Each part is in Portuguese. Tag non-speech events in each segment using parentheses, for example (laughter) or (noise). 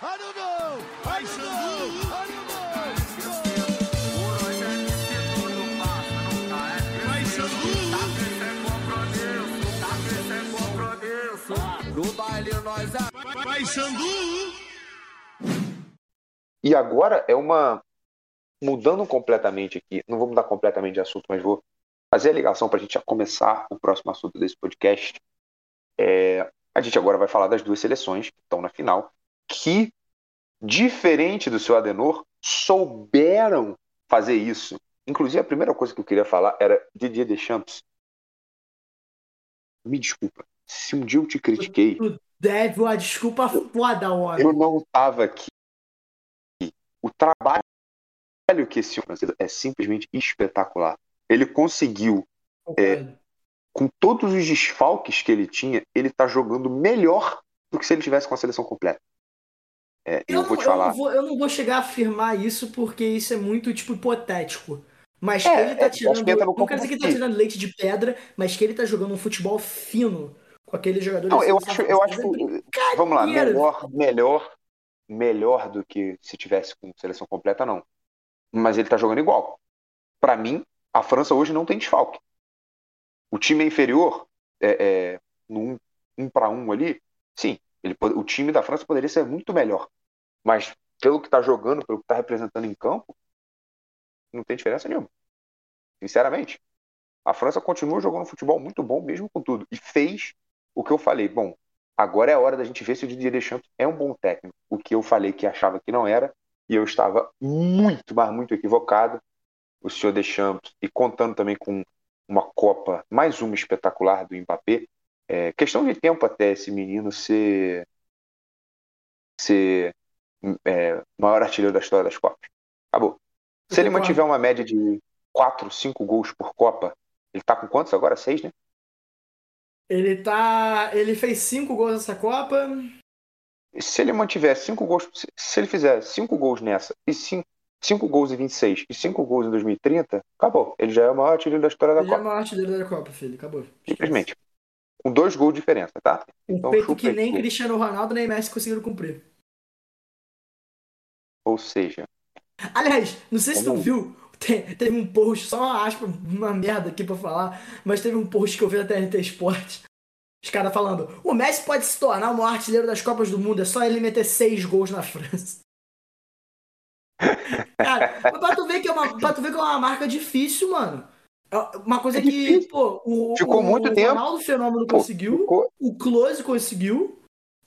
I don't know. I don't know. I don't know. No baile nós a... Vai, Xandu. E agora é uma. Mudando completamente aqui, não vou mudar completamente de assunto, mas vou fazer a ligação para a gente já começar o próximo assunto desse podcast. É, a gente agora vai falar das duas seleções que estão na final, que, diferente do seu Adenor, souberam fazer isso. Inclusive, a primeira coisa que eu queria falar era Didier Deschamps. Me desculpa, se um dia eu te critiquei, Tu deve uma desculpa foda, homem. eu não estava aqui. O trabalho que esse fez é simplesmente espetacular. Ele conseguiu, Concordo. com todos os desfalques que ele tinha, ele tá jogando melhor do que se ele tivesse com a seleção completa. É, eu, Eu, vou não, te falar. eu, não vou, eu não vou chegar a afirmar isso porque isso é muito, tipo, hipotético. Mas É, que ele é, tá que tirando. no Não quero dizer que ele tá que. tirando leite de pedra, mas que ele tá jogando um futebol fino com aqueles jogadores. Não, eu acho, eu acho. É Vamos lá, melhor, melhor, melhor do que se tivesse com seleção completa, não. Mas ele tá jogando igual. Pra mim, a França hoje não tem desfalque. O time é inferior, é, é, no um, um para um ali, sim, ele, o time da França poderia ser muito melhor. Mas pelo que tá jogando, pelo que tá representando em campo, não tem diferença nenhuma. Sinceramente. A França continua jogando futebol muito bom, mesmo com tudo. E fez o que eu falei. Bom, agora é a hora da gente ver se o Didier Deschamps é um bom técnico. O que eu falei que achava que não era, e eu estava muito, mas muito equivocado. O senhor Deschamps, e contando também com uma Copa, mais uma espetacular do Mbappé. É questão de tempo até esse menino ser, ser é, maior artilheiro da história das Copas. Acabou. Se ele mantiver uma média de 4, 5 gols por Copa, ele tá com quantos agora? 6, né? Ele tá. Ele fez cinco gols nessa Copa. Se ele mantiver 5 gols, se- ele fizer 5 gols nessa, e 5 gols em 26 e 5 gols em 2030, acabou. Ele já é o maior artilheiro da história da Ele é o Copa. maior artilheiro da Copa, filho. Acabou. Simplesmente. Com dois gols de diferença, tá? Um Então, peito que nem pô. Cristiano Ronaldo nem Messi conseguiram cumprir. Ou seja, Aliás, não sei se tu viu, te- teve um post, só uma aspa, uma merda aqui pra falar, mas teve um post que eu vi na TNT Esporte. Os caras falando, o Messi pode se tornar o maior artilheiro das Copas do Mundo, é só ele meter seis gols na França. (laughs) Cara, mas pra tu ver que é uma, pra tu ver que é uma marca difícil, mano. É Uma coisa É que, pô, o, Ficou o, muito o tempo. Ronaldo Fenômeno pô, conseguiu, ficou- o Close conseguiu,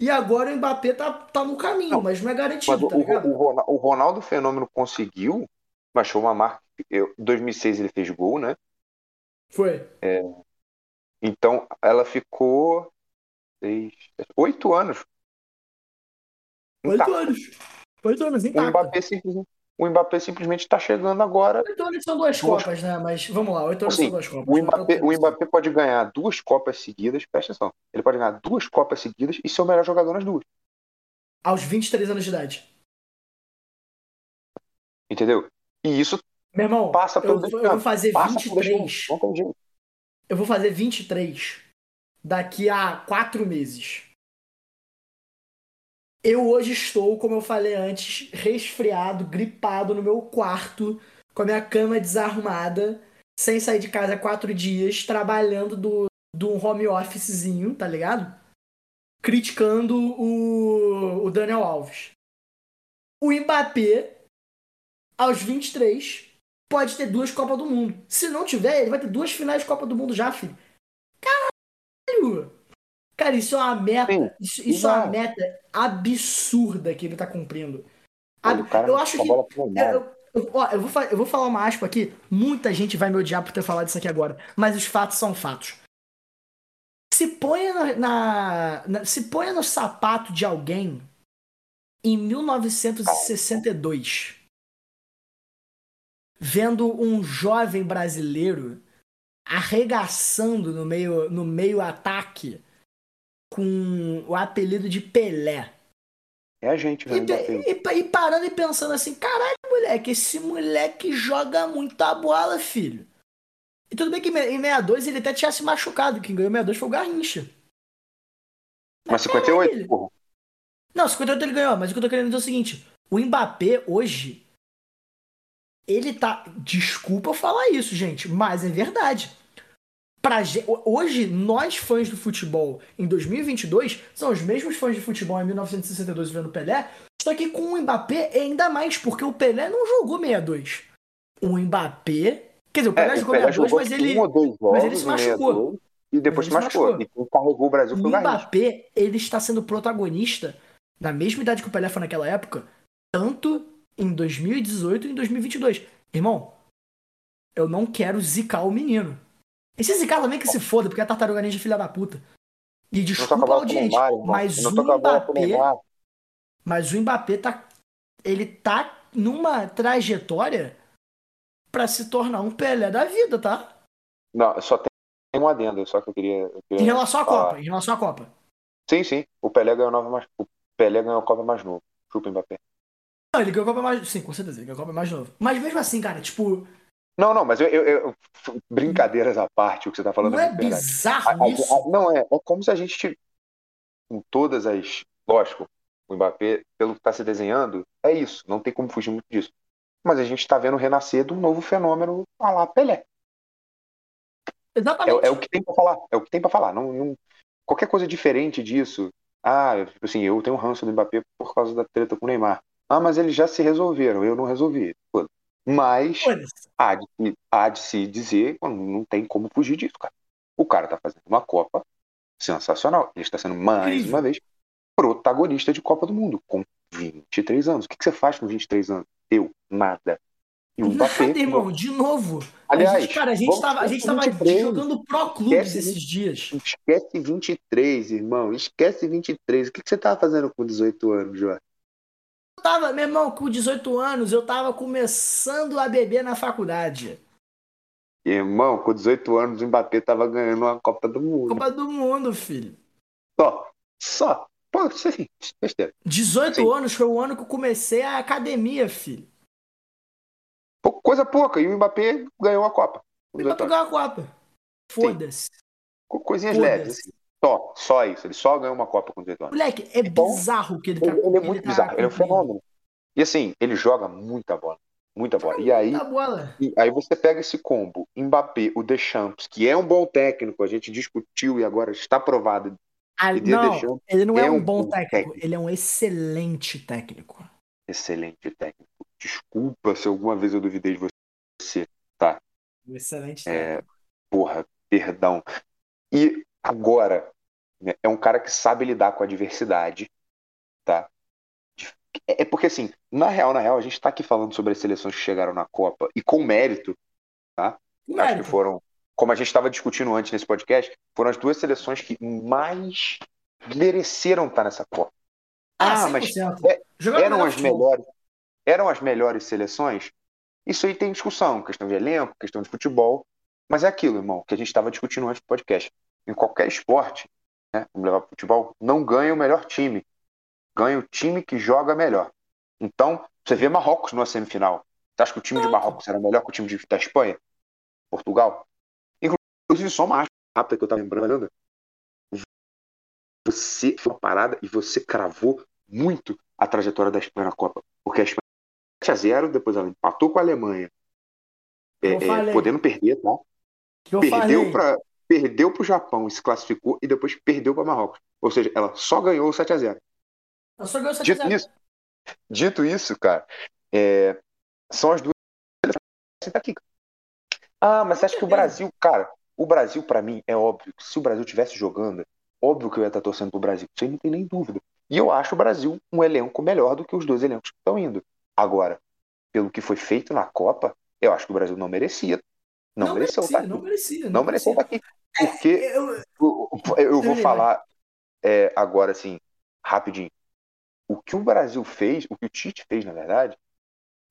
e agora o Mbappé tá, tá no caminho, Não, mas não é garantido, o, tá o, Rona- o Ronaldo Fenômeno conseguiu, mas foi uma marca. Em 2006 ele fez gol, né? Foi. Então ela ficou. Seis, oito anos. Oito intacta. anos. Oito anos, O intacta. Mbappé, simplesmente, o Mbappé simplesmente está chegando agora. Oito anos são duas Duas- Copas, né? Mas vamos lá, oito anos Assim, são duas Copas. O não é Mbappé, o. Mbappé pode ganhar duas Copas seguidas, presta atenção. Ele pode ganhar duas Copas seguidas e ser o melhor jogador nas duas. Aos 23 anos de idade. Entendeu? E isso Meu irmão, passa eu, pelo eu Deschamps. vou fazer Passa pelo 23. Deschamps, Não tem jeito. Eu vou fazer 23 daqui a quatro meses. Eu hoje estou, como eu falei antes, resfriado, gripado no meu quarto, com a minha cama desarrumada, sem sair de casa há quatro dias, trabalhando do, do home officezinho, tá ligado? Criticando o, o Daniel Alves. O Mbappé, aos 23, pode ter duas Copas do Mundo. Se não tiver, ele vai ter duas finais de Copa do Mundo já, filho. Cara, isso é uma meta. Sim, Isso, isso é uma meta absurda que ele tá cumprindo. Eu acho que. Eu, eu- ó, eu vou, eu vou falar uma aspa aqui. Muita gente vai me odiar por ter falado isso aqui agora. Mas os fatos são fatos. Se ponha na, na- na- se ponha no sapato de alguém em 1962, vendo um jovem brasileiro arregaçando no meio no meio ataque com o apelido de Pelé. É a gente, E, velho. e pa- e parando e pensando assim, caralho, moleque, esse moleque joga muita bola, filho. E tudo bem que em 62 ele até tinha se machucado, quem ganhou em 62 foi o Garrincha. Mas caralho, 58, porra. Não, 58 ele ganhou, mas o que eu tô querendo dizer é o seguinte: o Mbappé hoje. Ele tá. Desculpa eu falar isso, gente, mas é verdade. Pra, hoje, nós fãs do futebol em 2022 são os mesmos fãs de futebol em 1962 vendo o Pelé, só que com o Mbappé é ainda mais, porque o Pelé não jogou 62. O Mbappé. Quer dizer, o Pelé É, o jogou Pelé 62, jogou mas ele. dois jogos mas ele se machucou. 62, E depois se ele machucou. machucou. E quem carregou o Brasil foi O. Mbappé, ele está sendo protagonista na mesma idade que o Pelé foi naquela época, tanto em 2018 e em 2022. Irmão, eu não quero zicar o menino. E se zicar também que se foda, porque a tartaruga ninja é filha da puta. E desculpa a audiência, mas o Mbappé, mas o Mbappé tá ele tá numa trajetória pra se tornar um Pelé da vida, tá? Não, só tem um adendo, só que eu queria. eu queria Em relação à falar. Copa, em relação à Copa. Sim, sim. O Pelé ganhou nova mais. O Pelé ganhou a Copa mais novo. Chupa Mbappé. Não, ele ganhou a Copa mais, sim, com certeza, ele ganhou a Copa mais novo. Mas mesmo assim, cara, tipo, Não, não, mas eu, eu- eu- brincadeiras à parte, o que você tá falando não é é muito verdade. bizarro A- a- isso? a- não, é, é como se a gente, com todas as. Lógico, o Mbappé, pelo que está se desenhando, é isso, não tem como fugir muito disso. Mas a gente está vendo renascer de um novo fenômeno, a lá Pelé. É, Exatamente. é o que tem para falar, é o que tem para falar. Não, não- qualquer coisa diferente disso, ah, assim, eu tenho ranço do Mbappé por causa da treta com o Neymar. Ah, mas eles já se resolveram, eu não resolvi. Mas há de, se- há de se dizer, não, tem como fugir disso, cara. O cara tá fazendo uma Copa sensacional. Ele está sendo mais uma vez protagonista de Copa do Mundo com 23 anos. O que, que você faz com 23 anos? Eu, nada. E o Mbappé, Nada, irmão, de novo. Aliás, a gente, cara, a gente vamos tava, a gente tava 23. jogando Pro Clubes Esquece esses dias. esquece 23, irmão. Esquece 23. O que, que você tava fazendo com 18 anos, Jorge? Eu tava, meu irmão, com 18 anos, eu tava começando a beber na faculdade. Irmão, com 18 anos, o Mbappé tava ganhando uma Copa do Mundo. Copa do Mundo, filho. Só. Só. Pô, isso assim, besteira. 18 Sim. anos foi o ano que eu comecei a academia, filho. Pou- Coisa pouca. E o Mbappé ganhou a Copa. 18 anos. pegar a Copa. Foda-se. Co- Coisinhas Foda-se. leves, assim. Só, só isso. Ele só ganhou uma Copa com 18 anos. Moleque, é Então, bizarro o que ele tá Ele, ele é ele muito tá bizarro, ele é um fenômeno. E assim, ele joga muita bola. Muita bola. E aí, Muita bola. e aí você pega esse combo, Mbappé, o Deschamps, que é um bom técnico, a gente discutiu e agora está provado. Ah, não, Deschamps ele não é, é um um bom técnico, técnico. ele é um excelente técnico. Excelente técnico. Desculpa se alguma vez eu duvidei de você. Um excelente É, técnico. porra, perdão. E agora, né, é um cara que sabe lidar com a adversidade, tá? É é porque, assim, na real, na real, a gente tá aqui falando sobre as seleções que chegaram na Copa e com mérito, acho que Mérito. foram, como a gente estava discutindo antes nesse podcast, foram as duas seleções que mais mereceram estar nessa Copa. Ah, mas 100%. é- eram as melhores, eram as melhores seleções. Isso aí tem discussão, questão de elenco, questão de futebol, mas é aquilo, irmão, que a gente estava discutindo antes do podcast. Em qualquer esporte, né, vamos levar para futebol, não ganha o melhor time, ganha o time que joga melhor. Então, você vê Marrocos numa semifinal. Você acha que o time de Marrocos era melhor que o time de- da Espanha? Portugal? Inclusive, só uma rápida que eu estava lembrando. Você foi uma parada e você cravou muito a trajetória da Espanha na Copa. Porque a Espanha 7 a 0 depois ela empatou com a Alemanha. É, é, podendo perder, tá? Eu Perdeu para perdeu pro Japão e se classificou e depois perdeu para Marrocos. Ou seja, ela só ganhou o 7 a 0 Eu só ganhei o 7 a Dito 0. isso, dito isso, cara, é, são as duas aqui. Ah, mas você acha que o Brasil, cara, o Brasil pra mim é óbvio que se o Brasil tivesse jogando, óbvio que eu ia estar torcendo pro Brasil. Isso aí não tem nem dúvida. E eu acho o Brasil um elenco melhor do que os dois elencos que estão indo. Agora, pelo que foi feito na Copa, eu acho que o Brasil não merecia. Não, Não mereceu merecia, estar não aqui. merecia. Não mereceu estar aqui. Porque Eu- eu, eu vou falar é, agora, assim, rapidinho. O que o Brasil fez, o que o Tite fez, na verdade,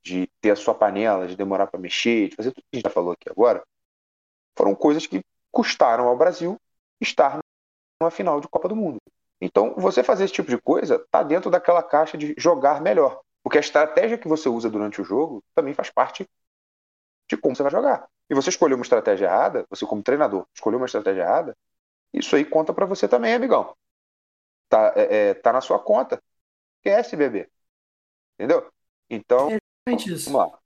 de ter a sua panela, de demorar para mexer, de fazer tudo que a gente já falou aqui agora, foram coisas que custaram ao Brasil estar numa final de Copa do Mundo. Então, você fazer esse tipo de coisa tá dentro daquela caixa de jogar melhor. Porque a estratégia que você usa durante o jogo também faz parte de como você vai jogar. E você escolheu uma estratégia errada, você como treinador escolheu uma estratégia errada, isso aí conta pra você também, amigão. Tá, é, é, tá na sua conta. Esquece, bebê. Entendeu? Então, Exatamente isso. vamos lá.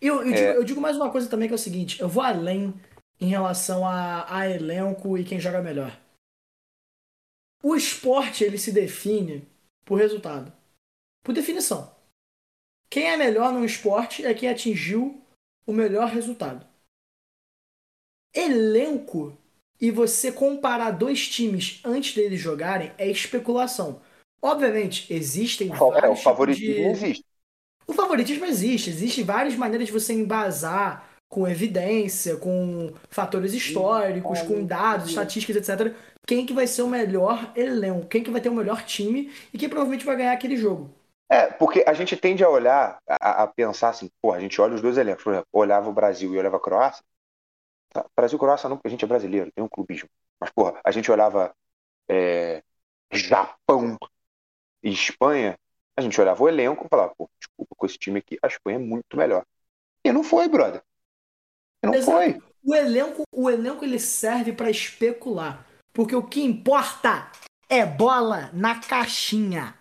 Eu, eu, digo, É. eu digo mais uma coisa também que é o seguinte: eu vou além em relação a, a elenco e quem joga melhor. O esporte ele se define por resultado, por definição. Quem é melhor no esporte é quem atingiu o melhor resultado. Elenco e você comparar dois times antes deles jogarem é especulação. Obviamente, existem É, o vários favoritismo de... existe. O favoritismo existe. Existem várias maneiras de você embasar com evidência, com fatores históricos, com dados, estatísticas, etc. Quem que vai ser o melhor elenco, quem que vai ter o melhor time e quem provavelmente vai ganhar aquele jogo. É, porque a gente tende a olhar, a, a pensar assim, pô, a gente olha os dois elencos, por exemplo, olhava o Brasil e olhava a Croácia. Tá, Brasil e Croácia não, porque a gente é brasileiro, tem um clubismo. Mas, porra, a gente olhava é, Japão e Espanha, a gente olhava o elenco e falava, pô, desculpa, com esse time aqui, a Espanha é muito melhor. E não foi, brother. E não Exato. foi. O elenco, o elenco ele serve pra especular, porque o que importa é bola na caixinha.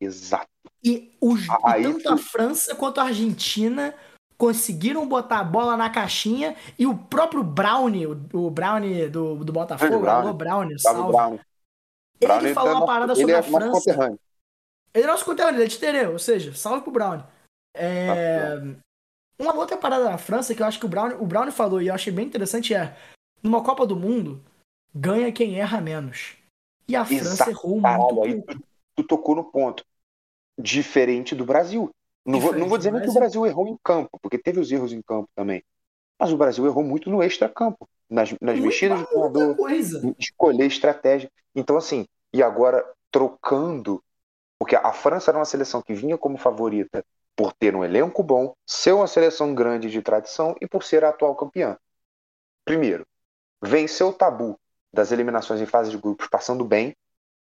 Exato. E, os, e Aí tanto a França quanto a Argentina conseguiram botar a bola na caixinha e o próprio Brownie, o, o Brownie do, do Botafogo, Brownie. Brownie, salve. Brown. Ele Brownie falou é uma nosso- parada sobre é a França. conterrâneo. Ele é nosso conteúdo, ele é de ou seja, salve pro Brownie. É, Uma outra parada da França que eu acho que o Brownie, o Brownie falou e eu achei bem interessante é: numa Copa do Mundo, ganha quem erra menos. E a França Exato, errou Caralho, muito aí pouco. tu, tu tocou no ponto. Diferente do Brasil. Não vou, não vou dizer nem que o Brasil errou em campo, porque teve os erros em campo também. Mas o Brasil errou muito no extra-campo, nas, nas Muito- mexidas de treinador, escolher estratégia. Então, assim, e agora trocando, porque a França era uma seleção que vinha como favorita por ter um elenco bom, ser uma seleção grande de tradição e por ser a atual campeã. Primeiro, venceu o tabu das eliminações em fase de grupos, passando bem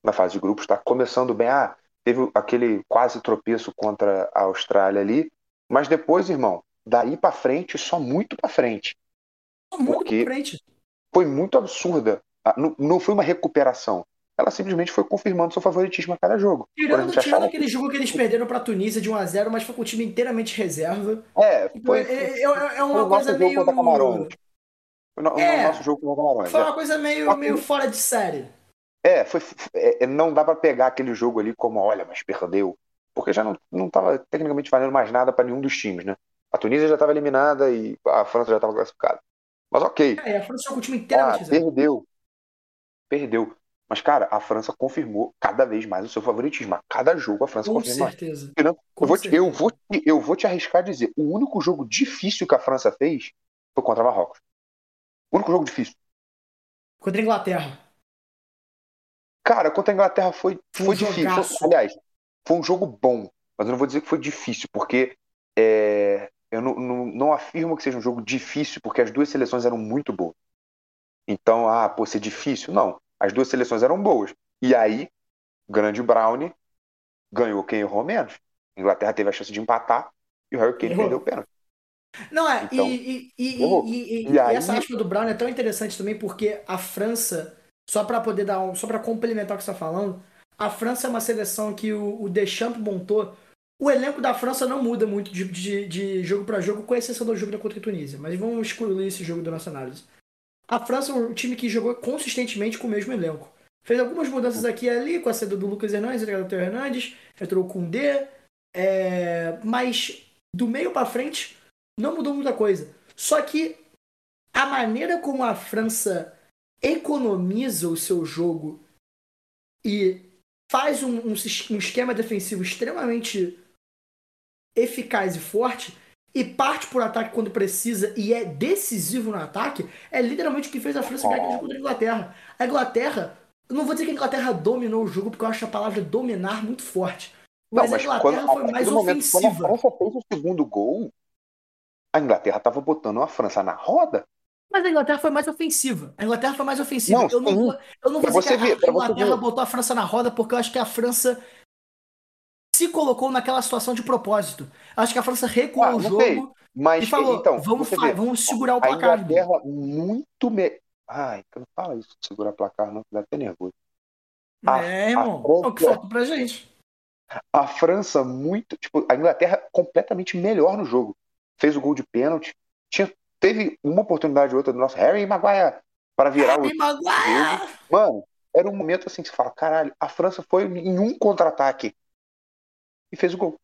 na fase de grupos, tá começando bem. Ah, teve aquele quase tropeço contra a Austrália ali, mas depois, irmão, daí pra frente, só muito pra frente. Muito porque- pra frente. Foi muito absurda. Ah, Não, não foi uma recuperação. Ela simplesmente foi confirmando seu favoritismo a cada jogo. Tirando, tirando achava aquele jogo que eles perderam pra Tunísia de 1x0, mas foi com o time inteiramente reserva. É, Tipo, foi, é, foi, é- é foi uma o coisa meio. contra Camarões. Foi no, É. o nosso jogo contra Camarões. Foi é. uma coisa meio, meio fora de série. É, foi, é, é, não dá pra pegar aquele jogo ali como, olha, mas perdeu. Porque já não, não tava tecnicamente valendo mais nada pra nenhum dos times, né? A Tunísia já estava eliminada e a França já estava classificada. Mas ok, É, a França jogou com o time ah, inteiramente reserva. perdeu. Perdeu. Mas, cara, a França confirmou cada vez mais o seu favoritismo. A cada jogo a França Com confirma mais. certeza. Eu Com vou, te, eu, certeza. vou, eu vou te arriscar a dizer: o único jogo difícil que a França fez foi contra Marrocos. O único jogo difícil. Contra a Inglaterra. Cara, contra a Inglaterra foi, Foi foi difícil. jogaço. Foi- aliás, foi um jogo bom, mas eu não vou dizer que foi difícil, porque é, eu não, não, não afirmo que seja um jogo difícil, porque as duas seleções eram muito boas. Então, ah, pô, ser difícil? Não. As duas seleções eram boas. E aí, o grande Brownie ganhou quem errou menos. A Inglaterra teve a chance de empatar e o Harry Kane Errou. perdeu o pênalti. Não, é, Então, e, e, e, e, essa aspa do Brown é tão interessante também porque a França, só pra poder dar um, só para complementar o que você tá falando, a França é uma seleção que o, o Deschamps montou. O elenco da França não muda muito de, de, de jogo pra jogo, com exceção do jogo da contra a Tunísia. Mas vamos excluir esse jogo da nossa análise. A França é um time que jogou consistentemente com o mesmo elenco. Fez algumas mudanças aqui e ali, com a saída do Lucas Hernandes, entrou o Theo Hernandes, entrou o D, é, mas do meio pra frente não mudou muita coisa. Só que a maneira como a França economiza o seu jogo e faz um, um um esquema defensivo extremamente eficaz e forte e parte por ataque quando precisa e é decisivo no ataque, é literalmente o que fez a França ganhar contra a Inglaterra. A Inglaterra, eu não vou dizer que a Inglaterra dominou o jogo, porque eu acho a palavra dominar muito forte. Não, Mas, a Inglaterra quando- foi mais momento- Quando a ofensiva. França fez o segundo gol, a Inglaterra estava botando a França na roda. Mas a Inglaterra foi mais ofensiva. A Inglaterra foi mais ofensiva. Não, eu, não vou, eu não vou dizer você que a- ver, a Inglaterra botou a França na roda, porque eu acho que a França se colocou naquela situação de propósito. Acho que a França recuou Ah, o não sei. jogo Mas e falou: então, vamos, vê, vamos segurar o a placar. irmão. Inglaterra muito me... Ai, não fala isso, segurar placar não, dá até nervoso. a- É, irmão. a França- É o que falta pra gente. A França muito, tipo, a Inglaterra completamente melhor no jogo. Fez o gol de pênalti. Tinha, teve uma oportunidade ou outra do nosso Harry Maguire para virar Harry o Maguire! Mano, era um momento assim que você fala, caralho, a França foi em um contra-ataque e fez o gol.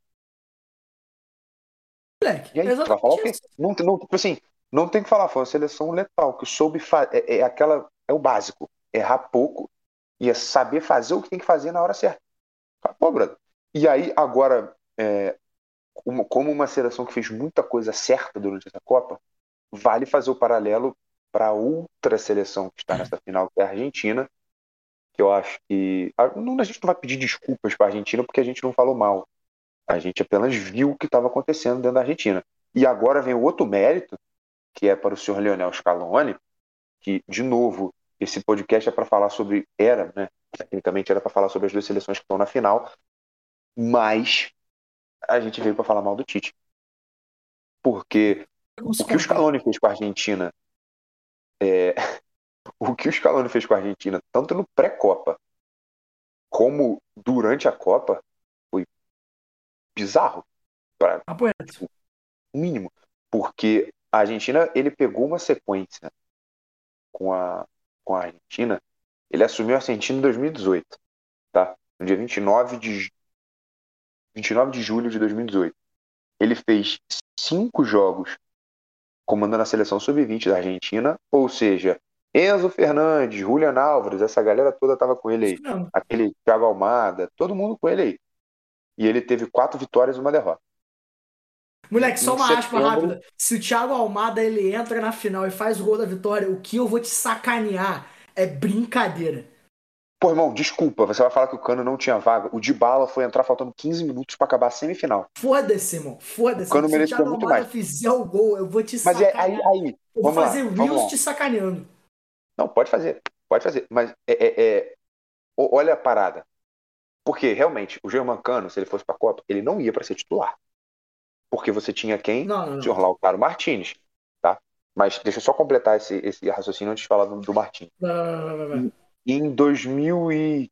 Moleque, E aí, falar exatamente isso. Não, não, tipo assim, não tem que falar, foi uma seleção letal, que soube é, é aquela, é o básico, errar pouco e é saber fazer o que tem que fazer na hora certa. Acabou, brother. E aí, agora, é, como uma seleção que fez muita coisa certa durante essa Copa, vale fazer o paralelo para outra seleção que está nessa final, que é a Argentina, que eu acho que. A gente não vai pedir desculpas para a Argentina porque a gente não falou mal. A gente apenas viu o que estava acontecendo dentro da Argentina. E agora vem o outro mérito, que é para o senhor Leonel Scaloni, que, de novo, esse podcast é para falar sobre. Era, né? Tecnicamente era para falar sobre as duas seleções que estão na final, mas a gente veio para falar mal do Tite. Porque o que o Scaloni fez com a Argentina, é, (laughs) o que o Scaloni fez com a Argentina, tanto no pré-copa como durante a Copa, foi bizarro, para Papo reto. o mínimo, porque a Argentina ele pegou uma sequência com a com a Argentina, ele assumiu a Argentina em 2018, tá? No dia 29 de 29 de julho de 2018. Ele fez cinco jogos comandando a seleção sub-20 da Argentina, ou seja, Enzo Fernandes, Julian Álvares, essa galera toda tava com ele aí. Aquele Thiago Almada, todo mundo com ele aí. E ele teve quatro vitórias e uma derrota. Moleque, só Em uma aspa rápida. Se o Thiago Almada ele entra na final e faz o gol da vitória, o que eu vou te sacanear é brincadeira. Pô, irmão, desculpa, você vai falar que o Cano não tinha vaga. O Dybala foi entrar faltando 15 minutos pra acabar a semifinal. Foda-se, irmão. Foda-se. O Cano Se o mereceu muito mais. fizer o gol, eu vou te Mas é sacanear. aí, aí. eu vou Vamos lá, fazer vamos Reels lá. te sacaneando. Não, pode fazer, pode fazer. Mas é, é- é- olha a parada. Porque realmente, o Germancano, se ele fosse pra Copa, ele não ia pra ser titular. Porque você tinha quem? Não, não, O senhor não. Lautaro Martinez, tá? Mas deixa eu só completar esse, esse raciocínio antes de falar do, do Martins. Vai, vai, vai, vai, vai. Em 2000 e...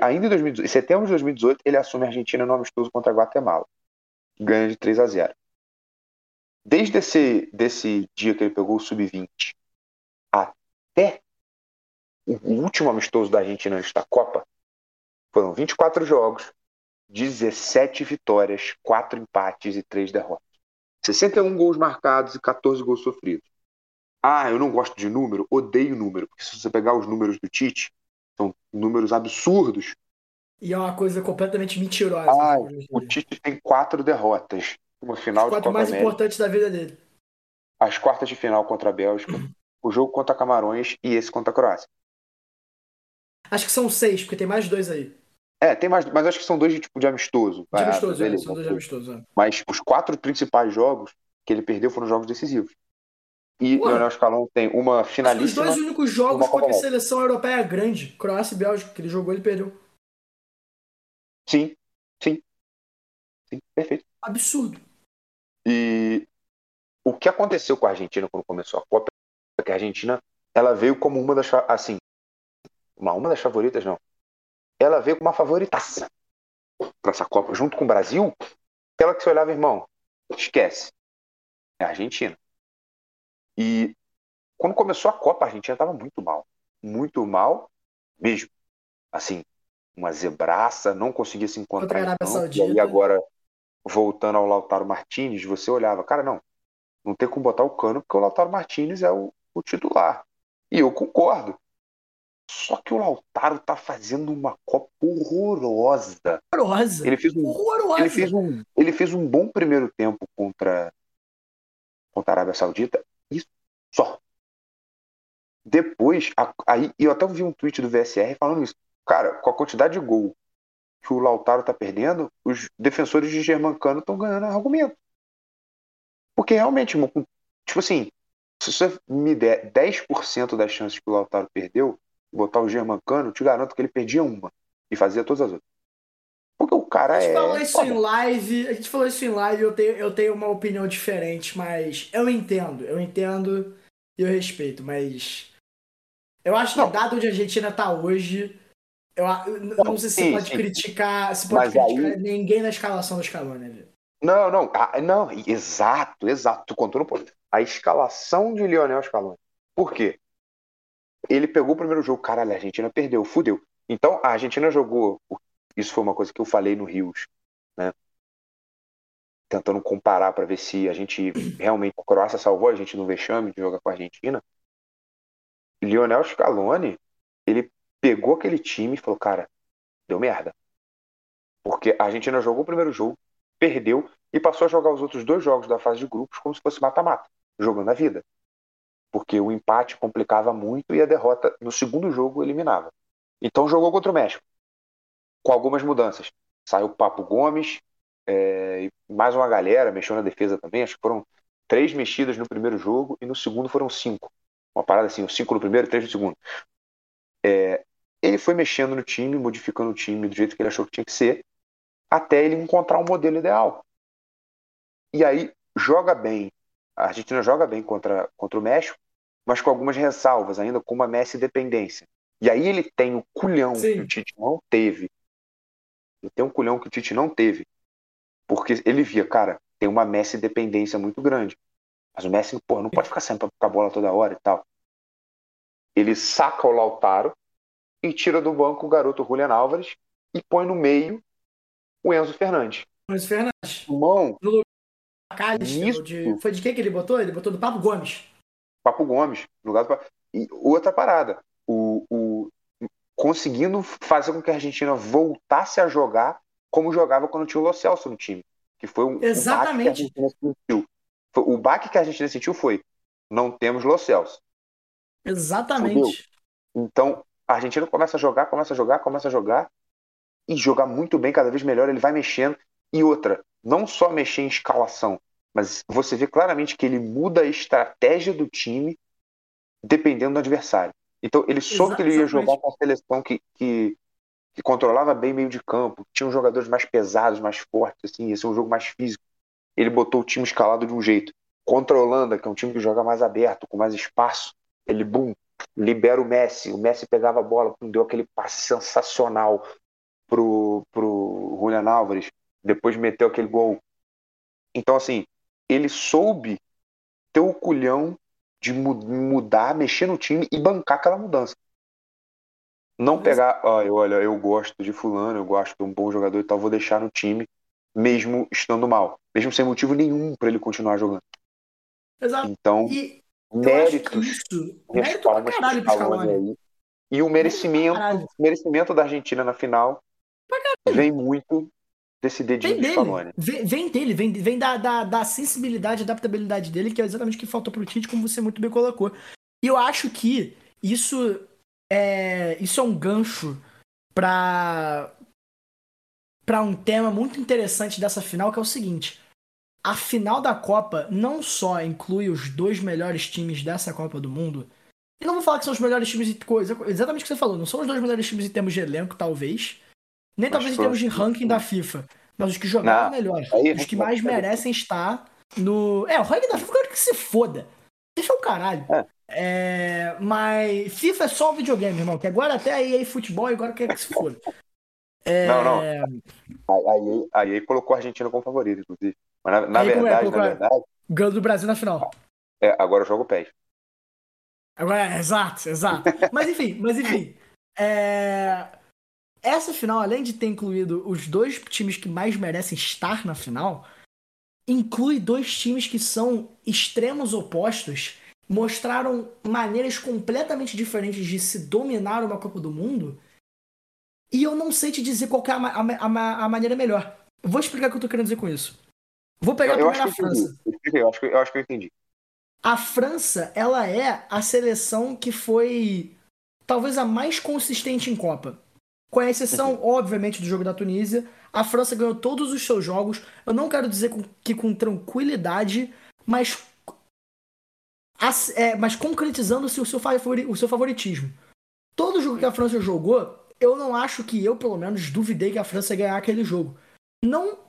Ainda em 2018, em setembro de 2018, ele assume a Argentina no amistoso contra a Guatemala. Ganha de 3 a 0. Desde esse desse dia que ele pegou o sub-20 até o último amistoso da Argentina antes da Copa, foram 24 jogos, 17 vitórias, 4 empates e 3 derrotas. 61 gols marcados e 14 gols sofridos. Ah, eu não gosto de número, odeio número, porque se você pegar os números do Tite, são números absurdos. E é uma coisa completamente mentirosa. Ah, o Tite tem quatro derrotas. Uma final Os de quatro Copa mais América, importantes da vida dele. as quartas de final contra a Bélgica, o jogo contra Camarões e esse contra a Croácia. Acho que são seis, porque tem mais dois aí. É, tem mais, mas acho que são dois de tipo de amistoso. De Ah, amistoso, é, beleza, são dois de amistoso. é. Mas os quatro principais jogos que ele perdeu foram jogos decisivos. E Ué. Leonel Scaloni tem uma que os dois únicos jogos contra a seleção europeia grande, Croácia e Bélgica, que ele jogou, ele perdeu. Sim, sim. Sim, perfeito. Absurdo. E o que aconteceu com a Argentina quando começou a Copa é que a Argentina ela veio como uma das assim, uma, uma das favoritas não. Ela veio como uma favoritaça para essa Copa junto com o Brasil. Aquela que você olhava, irmão, esquece. É a Argentina. E quando começou a Copa, a Argentina estava muito mal, muito mal mesmo. Assim, uma zebraça, não conseguia se encontrar em campo. E aí agora voltando ao Lautaro Martinez, você olhava, cara, não, não tem como botar o cano porque o Lautaro Martinez é o, o titular. E eu concordo. Só que o Lautaro tá fazendo uma Copa horrorosa. Horrorosa. Ele fez um, Horrorosa. ele fez um, ele fez um bom primeiro tempo contra, contra a Arábia Saudita. Só. Depois, a- aí eu até vi um tweet do VSR falando isso. Cara, com a quantidade de gol que o Lautaro tá perdendo, os defensores de Germancano estão ganhando argumento. Porque realmente, tipo assim, se você me der 10% das chances que o Lautaro perdeu, botar o Germancano, te garanto que ele perdia uma e fazia todas as outras. Porque o cara A gente é. falou isso em live, a gente falou isso em live, eu tenho, eu tenho uma opinião diferente, mas eu entendo, eu entendo e eu respeito, mas eu acho que Não. dado onde a Argentina tá hoje, Eu, eu não sei se Sim, pode sim. criticar. Se pode Mas criticar aí- ninguém na escalação do Scaloni. né? Não, não, ah, não, exato, exato. Tu contou no ponto. A escalação de Lionel Scaloni. Por quê? Ele pegou o primeiro jogo, caralho, a Argentina perdeu, fudeu. Então, a Argentina jogou. Isso foi uma coisa que eu falei no Rios? Tentando comparar para ver se a gente realmente. A Croácia salvou a gente no vexame de jogar com a Argentina. Lionel Scaloni, ele pegou aquele time e falou: cara, deu merda. Porque a Argentina jogou o primeiro jogo, perdeu e passou a jogar os outros dois jogos da fase de grupos como se fosse mata-mata, jogando a vida. Porque o empate complicava muito e a derrota no segundo jogo eliminava. Então jogou contra o México, com algumas mudanças. Saiu o Papo Gomes, é, mais uma galera, mexeu na defesa também. Acho que foram três mexidas no primeiro jogo e no segundo foram cinco. Uma parada assim, cinco no primeiro e três no segundo. É, ele foi mexendo no time, modificando o time do jeito que ele achou que tinha que ser, até ele encontrar um modelo ideal. E aí joga bem. A Argentina joga bem contra, contra o México, mas com algumas ressalvas, ainda com uma Messi dependência. E aí ele tem o culhão Sim. que o Tite não teve. Ele tem um culhão que o Tite não teve. Porque ele via, cara, tem uma Messi dependência muito grande. Mas o Messi, pô, não pode ficar sempre com a bola toda hora e tal. Ele saca o Lautaro e tira do banco o garoto Julian Álvares e põe no meio o Enzo Fernandes. Mas Fernandes, Irmão, Callister, Isso. de, foi de quem que ele botou? Ele botou do Papo Gomes. Papo Gomes, no lugar do E outra parada, o, o- conseguindo fazer com que a Argentina voltasse a jogar como jogava quando tinha o Lo Celso no time. Que foi um, Exatamente. o baque que a Argentina sentiu. Foi- O baque que a Argentina sentiu foi: não temos Lo Celso. Exatamente. Então, a Argentina começa a jogar, começa a jogar, começa a jogar e jogar muito bem, cada vez melhor, ele vai mexendo. E outra, não só mexer em escalação, mas você vê claramente que ele muda a estratégia do time dependendo do adversário. Então, ele soube que ele ia jogar com a seleção que, que, que controlava bem meio de campo, tinha uns jogadores mais pesados, mais fortes, assim, ia ser um jogo mais físico. Ele botou o time escalado de um jeito. Contra a Holanda, que é um time que joga mais aberto, com mais espaço, ele, bum, libera o Messi. O Messi pegava a bola, deu aquele passe sensacional pro, pro Julian Álvares, depois meteu aquele gol. Então, assim, ele soube ter o culhão de mu- mudar, mexer no time e bancar aquela mudança. Não pegar, ah, eu, olha, eu gosto de fulano, eu gosto de um bom jogador e tal, vou deixar no time, mesmo estando mal, mesmo sem motivo nenhum para ele continuar jogando. Exato. Então, E méritos isso. Mérito pra caralho pro Scaloni aí. E o merecimento, merecimento da Argentina na final vem muito desse dedinho Vem dele. Scaloni. Vem, vem dele, vem, vem da, da, da sensibilidade adaptabilidade dele, que é exatamente o que faltou pro Tite, como você muito bem colocou. E eu acho que isso é, isso é um gancho pra, pra um tema muito interessante dessa final, que é o seguinte. A final da Copa não só inclui os dois melhores times dessa Copa do Mundo. E não vou falar que são os melhores times de coisa. Exatamente o que você falou. Não são os dois melhores times em termos de elenco, talvez. Nem Mas talvez em termos de ranking da FIFA. Mas os que jogaram melhor. aí os que mais merecem estar no. É, o ranking da FIFA eu quero que se foda. FIFA é o caralho. É. É, mas FIFA é só um videogame, irmão. Que agora até a EA Futebol e agora eu quero que se foda. É, Não, não. Aí, aí, aí ele colocou a Argentina como favorito, inclusive. Mas na, na Aí é? verdade, Colocou- na verdade, Ganhou do Brasil na final. é, agora eu jogo pés. Agora, é, exato, exato. Mas enfim, mas enfim. é, Essa final, além de ter incluído os dois times que mais merecem estar na final, inclui dois times que são extremos opostos, mostraram maneiras completamente diferentes de se dominar uma Copa do Mundo. E eu não sei te dizer qual é a, a a a maneira melhor. Vou explicar o que eu tô querendo dizer com isso. Vou pegar Eu, a eu França. Eu expliquei, Eu acho que, eu acho que eu entendi. A França, ela é a seleção que foi talvez a mais consistente em Copa. Com a exceção, obviamente, do jogo da Tunísia, a França ganhou todos os seus jogos. Eu não quero dizer que com tranquilidade, mas, as- é, mas concretizando-se o seu, favori- o seu favoritismo. Todo jogo que a França jogou, eu não acho que eu, pelo menos, duvidei que a França ia ganhar aquele jogo. Não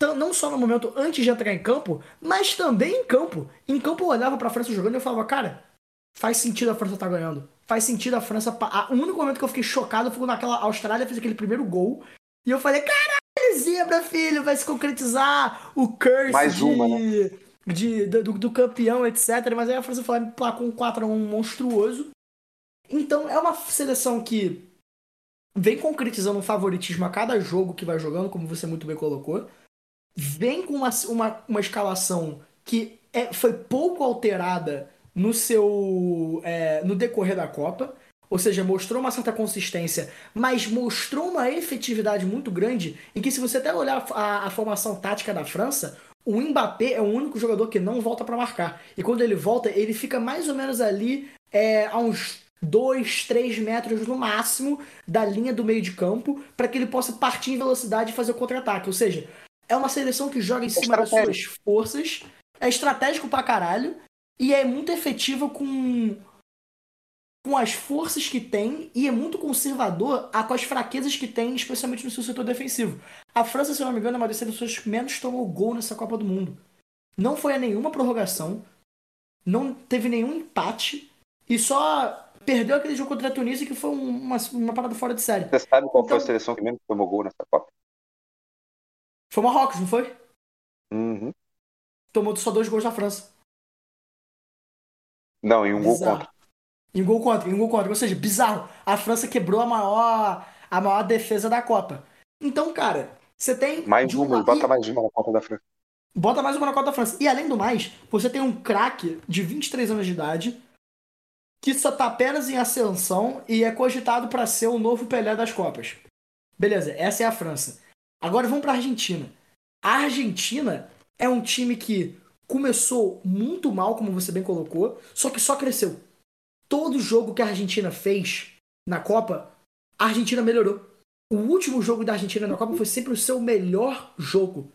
não só no momento antes de entrar em campo, mas também em campo. Em campo eu olhava pra França jogando e eu falava, cara, faz sentido a França estar tá ganhando. Faz sentido a França. O único momento que eu fiquei chocado foi quando aquela Austrália fez aquele primeiro gol. E eu falei, caralho, zebra, filho, vai se concretizar o curse Mais de, uma, né? De, do, do, campeão, etc. Mas aí a França lá com um 4x1 monstruoso. Então é uma seleção que vem concretizando um favoritismo a cada jogo que vai jogando, como você muito bem colocou. Vem com uma, uma, uma escalação que é, foi pouco alterada no seu é, no decorrer da Copa, ou seja, mostrou uma certa consistência, mas mostrou uma efetividade muito grande em que se você até olhar a, a formação tática da França, o Mbappé é o único jogador que não volta para marcar. E quando ele volta, ele fica mais ou menos ali é, a uns 2, 3 metros no máximo da linha do meio de campo para que ele possa partir em velocidade e fazer o contra-ataque. Ou seja, é uma seleção que joga em cima das suas forças, é estratégico pra caralho e é muito efetiva com com as forças que tem e é muito conservador com as fraquezas que tem, especialmente no seu setor defensivo. A França, se não me engano, é uma das seleções que menos tomou gol nessa Copa do Mundo. Não foi a nenhuma prorrogação, não teve nenhum empate e só perdeu aquele jogo contra a Tunísia que foi uma, uma parada fora de série. Você sabe qual então, foi a então seleção que menos tomou gol nessa Copa? Foi o Marrocos, não foi? Uhum. Tomou só dois gols da França. Não, em um gol contra. Em gol contra, em gol contra. Ou seja, bizarro. A França quebrou a maior, a maior defesa da Copa. Então, cara, você tem. Mais uma, bota mais uma na Copa da França. Bota mais uma na Copa da França. E além do mais, você tem um craque de 23 anos de idade que só tá apenas em ascensão e é cogitado para ser o novo Pelé das Copas. Beleza, essa é a França. Agora vamos para a Argentina. A Argentina é um time que começou muito mal, como você bem colocou, só que só cresceu. Todo jogo que a Argentina fez na Copa, a Argentina melhorou. O último jogo da Argentina na Copa foi sempre o seu melhor jogo.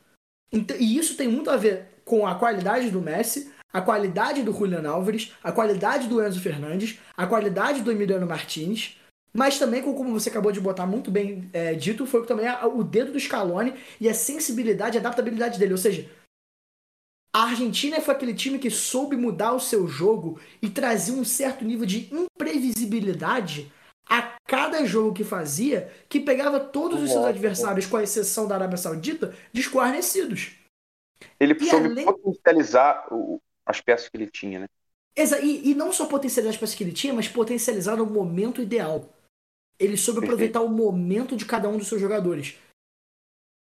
E isso tem muito a ver com a qualidade do Messi, a qualidade do Julian Álvares, a qualidade do Enzo Fernandes, a qualidade do Emiliano Martinez, mas também com como você acabou de botar muito bem é, dito, foi também a, o dedo do Scaloni e a sensibilidade, a adaptabilidade dele. Ou seja, a Argentina foi aquele time que soube mudar o seu jogo e trazer um certo nível de imprevisibilidade a cada jogo que fazia, que pegava todos os seus adversários, com a exceção da Arábia Saudita, desguarnecidos. Ele e soube além... potencializar o, as peças que ele tinha, né? Exa e, e não só potencializar as peças que ele tinha, mas potencializar o momento ideal. Ele soube aproveitar o momento de cada um dos seus jogadores.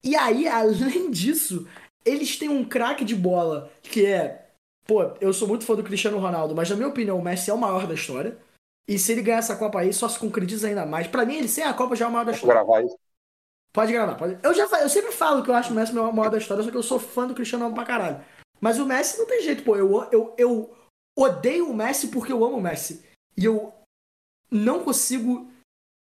E aí, (laughs) além disso, eles têm um craque de bola que é. Pô, eu sou muito fã do Cristiano Ronaldo, mas na minha opinião, o Messi é o maior da história. E se ele ganhar essa Copa aí, só se concretiza ainda mais. Para mim, ele sem a Copa já é o maior da história. Gravar isso. Pode gravar, pode. Eu já eu sempre falo que eu acho o Messi o maior da história, só que eu sou fã do Cristiano Ronaldo pra caralho. Mas o Messi não tem jeito, pô. Eu, eu, eu odeio o Messi porque eu amo o Messi. E eu não consigo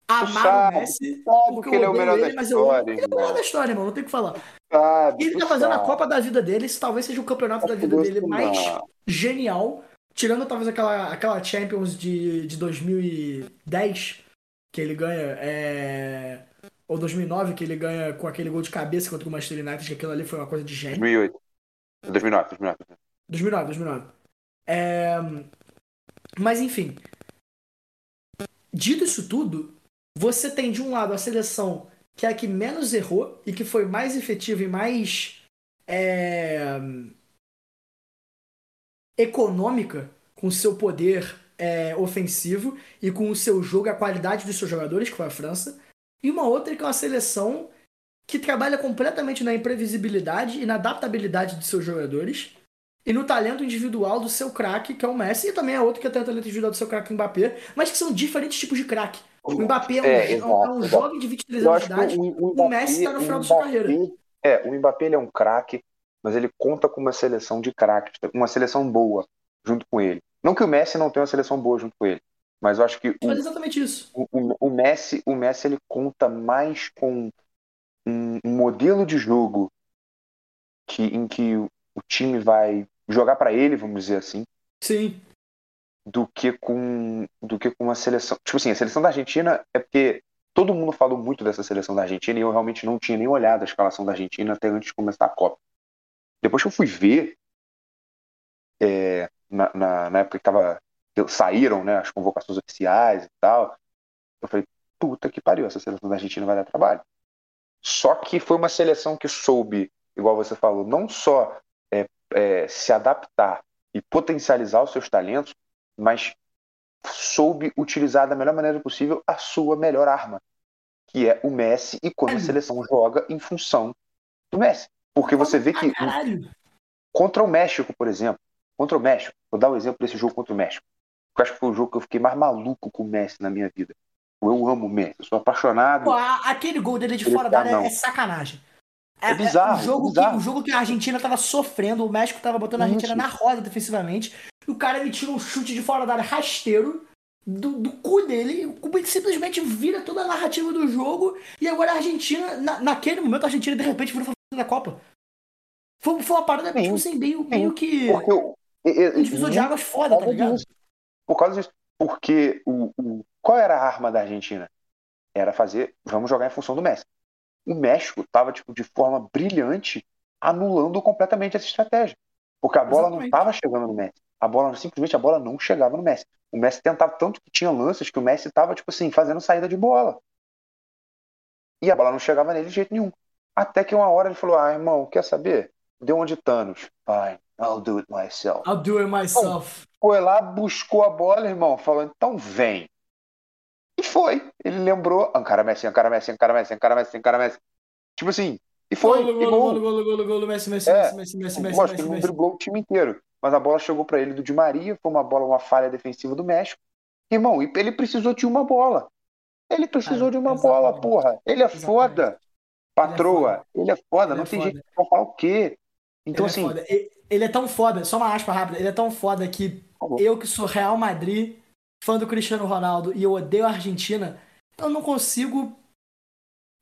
amar sabe, o Messi porque que ele é o melhor ele, da história. Ele é o melhor da história, irmão. Não tem o que falar. Sabe, e ele tá fazendo sabe. a Copa da vida dele. Isso talvez seja o campeonato da vida dele mais genial. Tirando talvez aquela, aquela Champions de, de 2010, que ele ganha. É... Ou 2009, que ele ganha com aquele gol de cabeça contra o Manchester United, que aquilo ali foi uma coisa de gênio. 2008. 2009, 2009. 2009, 2009. É... Mas enfim. Dito isso tudo, você tem de um lado a seleção que é a que menos errou e que foi mais efetiva e mais é... econômica com seu poder é, ofensivo e com o seu jogo, a qualidade dos seus jogadores, que foi a França. E uma outra que é uma seleção que trabalha completamente na imprevisibilidade e na adaptabilidade de seus jogadores e no talento individual do seu craque, que é o Messi, e também a outra que tem o talento individual do seu craque, o Mbappé, mas que são diferentes tipos de craque. O Mbappé é um, é, exato, é um jovem de 23 anos de idade, o, o, Mbappé, o Messi está no final da sua carreira. É, o Mbappé ele é um craque, mas ele conta com uma seleção de craques, uma seleção boa junto com ele. Não que o Messi não tenha uma seleção boa junto com ele, mas eu acho que o, exatamente isso. O, o, o, Messi, o Messi ele conta mais com um, um modelo de jogo que, em que o time vai jogar para ele, vamos dizer assim. Sim. Do que com do que com uma seleção. Tipo assim, a seleção da Argentina é porque todo mundo falou muito dessa seleção da Argentina e eu realmente não tinha nem olhado a escalação da Argentina até antes de começar a Copa. Depois que eu fui ver, é, na, na, na, época que estava saíram, né, as convocações oficiais e tal. Eu falei, puta que pariu, essa seleção da Argentina vai dar trabalho. Só que foi uma seleção que soube, igual você falou, não só é, se adaptar e potencializar os seus talentos, mas soube utilizar da melhor maneira possível a sua melhor arma, que é o Messi, e quando a seleção joga em função do Messi. Porque você vê que contra o México, por exemplo, contra o México, vou dar um exemplo desse jogo contra o México. Eu acho que foi o jogo que eu fiquei mais maluco com o Messi na minha vida. Eu amo o Messi, eu sou apaixonado. Pô, aquele gol dele de fora da área é sacanagem. É, é bizarro. É, o, jogo é bizarro. Que, jogo que a Argentina tava sofrendo, o México tava botando a Argentina na roda defensivamente, e o cara ele tira um chute de fora da área rasteiro do, do cu dele, o simplesmente vira toda a narrativa do jogo, e agora a Argentina, na, naquele momento, a Argentina de repente virou da Copa. Foi, foi uma parada, sim, tipo assim, meio, meio que. Porque eu, eu, um divisor de águas foda, tá ligado? Disso. Por causa disso. Porque o, o, qual era a arma da Argentina? Era fazer, vamos jogar em função do Messi. O México estava tipo, de forma brilhante anulando completamente essa estratégia. Porque a bola Exatamente. não estava chegando no Messi. A bola, simplesmente a bola não chegava no Messi. O Messi tentava tanto que tinha lances que o Messi estava, tipo assim, fazendo saída de bola. E a bola não chegava nele de jeito nenhum. Até que uma hora ele falou: Ah, irmão, quer saber? Deu onde Thanos. Fine, I'll do it myself. I'll do it myself. foi lá, buscou a bola, irmão, falou: Então vem. E foi. Ele lembrou: Ancara Messi, Ancara Messi, Ancara Messi, Ancara Messi, Ancara Messi. Tipo assim. E foi. Golo, golo, golo, golo, golo, golo, Messi, Messi, é, Messi, Messi, Messi, Messi, ele não driblou o time inteiro. Mas a bola chegou para ele do Di Maria, foi uma bola, uma falha defensiva do México. Irmão, ele precisou de uma bola. Ele precisou ah, de uma bola, porra. Ele é exatamente. foda. Patroa, ele é foda, ele é foda. não é tem foda. jeito pra falar o quê. Então, ele assim. É ele é tão foda, só uma aspa rápida, ele é tão foda que eu que sou Real Madrid, fã do Cristiano Ronaldo e eu odeio a Argentina, eu não consigo.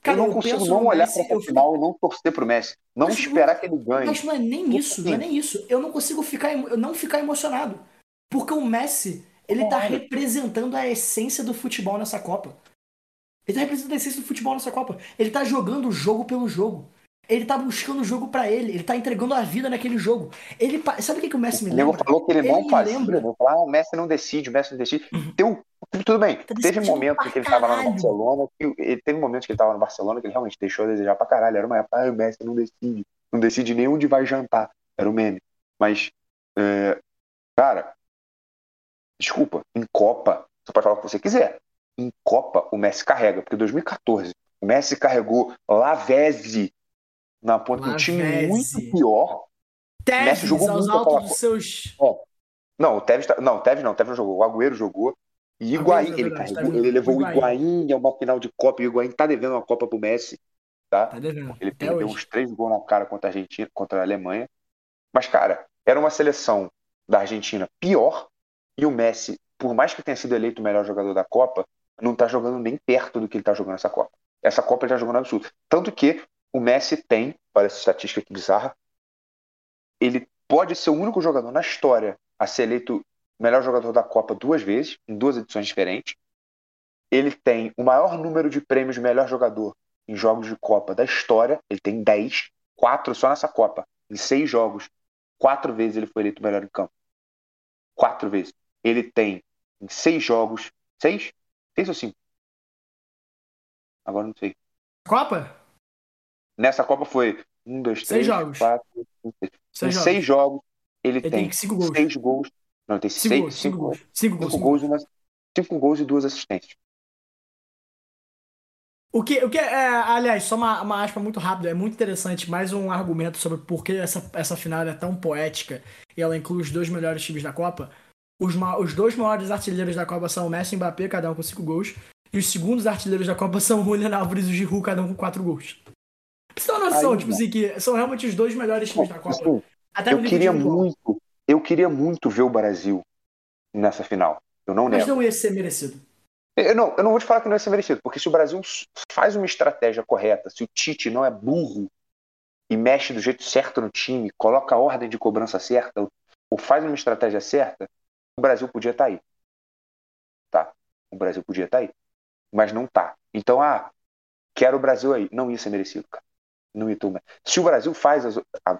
Cara, eu não eu consigo não olhar Messi, pra final e não torcer pro Messi. Não mas esperar que ele ganhe. Mas não é nem isso, não é nem isso. Eu não consigo ficar, eu não ficar emocionado. Porque o Messi, ele tá representando a essência do futebol nessa Copa. Ele tá representando a essência do futebol nessa Copa. Ele tá jogando o jogo pelo jogo. Ele tá buscando o jogo para ele, ele tá entregando a vida naquele jogo. Ele sabe o que, que o Messi me lembra? Ele falou que ele, ele não faz. Lembra... Falar, ah, o Messi não decide, o Messi não decide. Uhum. Tem tudo bem. Tá teve momentos que ele estava lá no Barcelona, que teve momentos que ele estava no Barcelona que ele realmente deixou a desejar pra caralho. Era uma época, ah, o Messi não decide, não decide nem onde vai jantar. Era o meme. Mas, é, cara, desculpa, em Copa, você pode falar o que você quiser. Em Copa, o Messi carrega, porque 2014, o Messi carregou Lavezzi na ponta de um time muito pior. Tevez Messi jogou aos muito altos dos seus. É. Não, o Tevez, tá... não, o Tevez não, o Tevez não jogou, o Agüero jogou. E Higuaín, ele, carregou, ele levou o Higuaín a uma final de Copa, e o Higuaín tá devendo uma Copa pro Messi, tá? tá devendo. Ele perdeu uns três gols na cara contra a Argentina, contra a Alemanha. Mas, cara, era uma seleção da Argentina pior, e o Messi, por mais que tenha sido eleito o melhor jogador da Copa, não tá jogando nem perto do que ele tá jogando nessa Copa. Essa Copa ele tá jogando absurdo. Tanto que o Messi tem, olha essa estatística que bizarra, ele pode ser o único jogador na história a ser eleito melhor jogador da Copa duas vezes, em duas edições diferentes. Ele tem o maior número de prêmios de melhor jogador em jogos de Copa da história. Ele tem 10, 4 só nessa Copa. Em seis jogos, quatro vezes ele foi eleito melhor em campo. Quatro vezes. Ele tem em seis jogos. Seis? Seis ou cinco? Agora não sei. Copa? Nessa Copa foi um, dois, seis três, jogos. quatro, cinco, seis. Seis em jogos. seis jogos, ele, ele tem, tem cinco gols. seis gols. Não, tem cinco seis, gols, cinco, gols. Cinco, cinco gols, gols, cinco gols e duas assistências. O que, o que é, aliás, só uma, uma aspa muito rápida, é muito interessante, mais um argumento sobre por que essa, essa final é tão poética e ela inclui os dois melhores times da Copa. Os, os dois maiores artilheiros da Copa são o Messi e o Mbappé, cada um com cinco gols. E os segundos artilheiros da Copa (laughs) são o Julian Álvares e o Giroud, cada um com quatro gols. Você ter uma noção, Aí, tipo assim, que são realmente os dois melhores times da Copa. Assim, Até eu queria muito, eu queria muito ver o Brasil nessa final. Eu não Mas nego. não ia ser merecido. Eu não, eu não vou te falar que não ia ser merecido, porque se o Brasil faz uma estratégia correta, se o Tite não é burro e mexe do jeito certo no time, coloca a ordem de cobrança certa, ou faz uma estratégia certa, o Brasil podia estar tá aí. Tá? O Brasil podia estar tá aí. Mas não tá. Então, ah, quero o Brasil aí. Não ia ser merecido, cara. Ia tomar. Se o Brasil faz, as...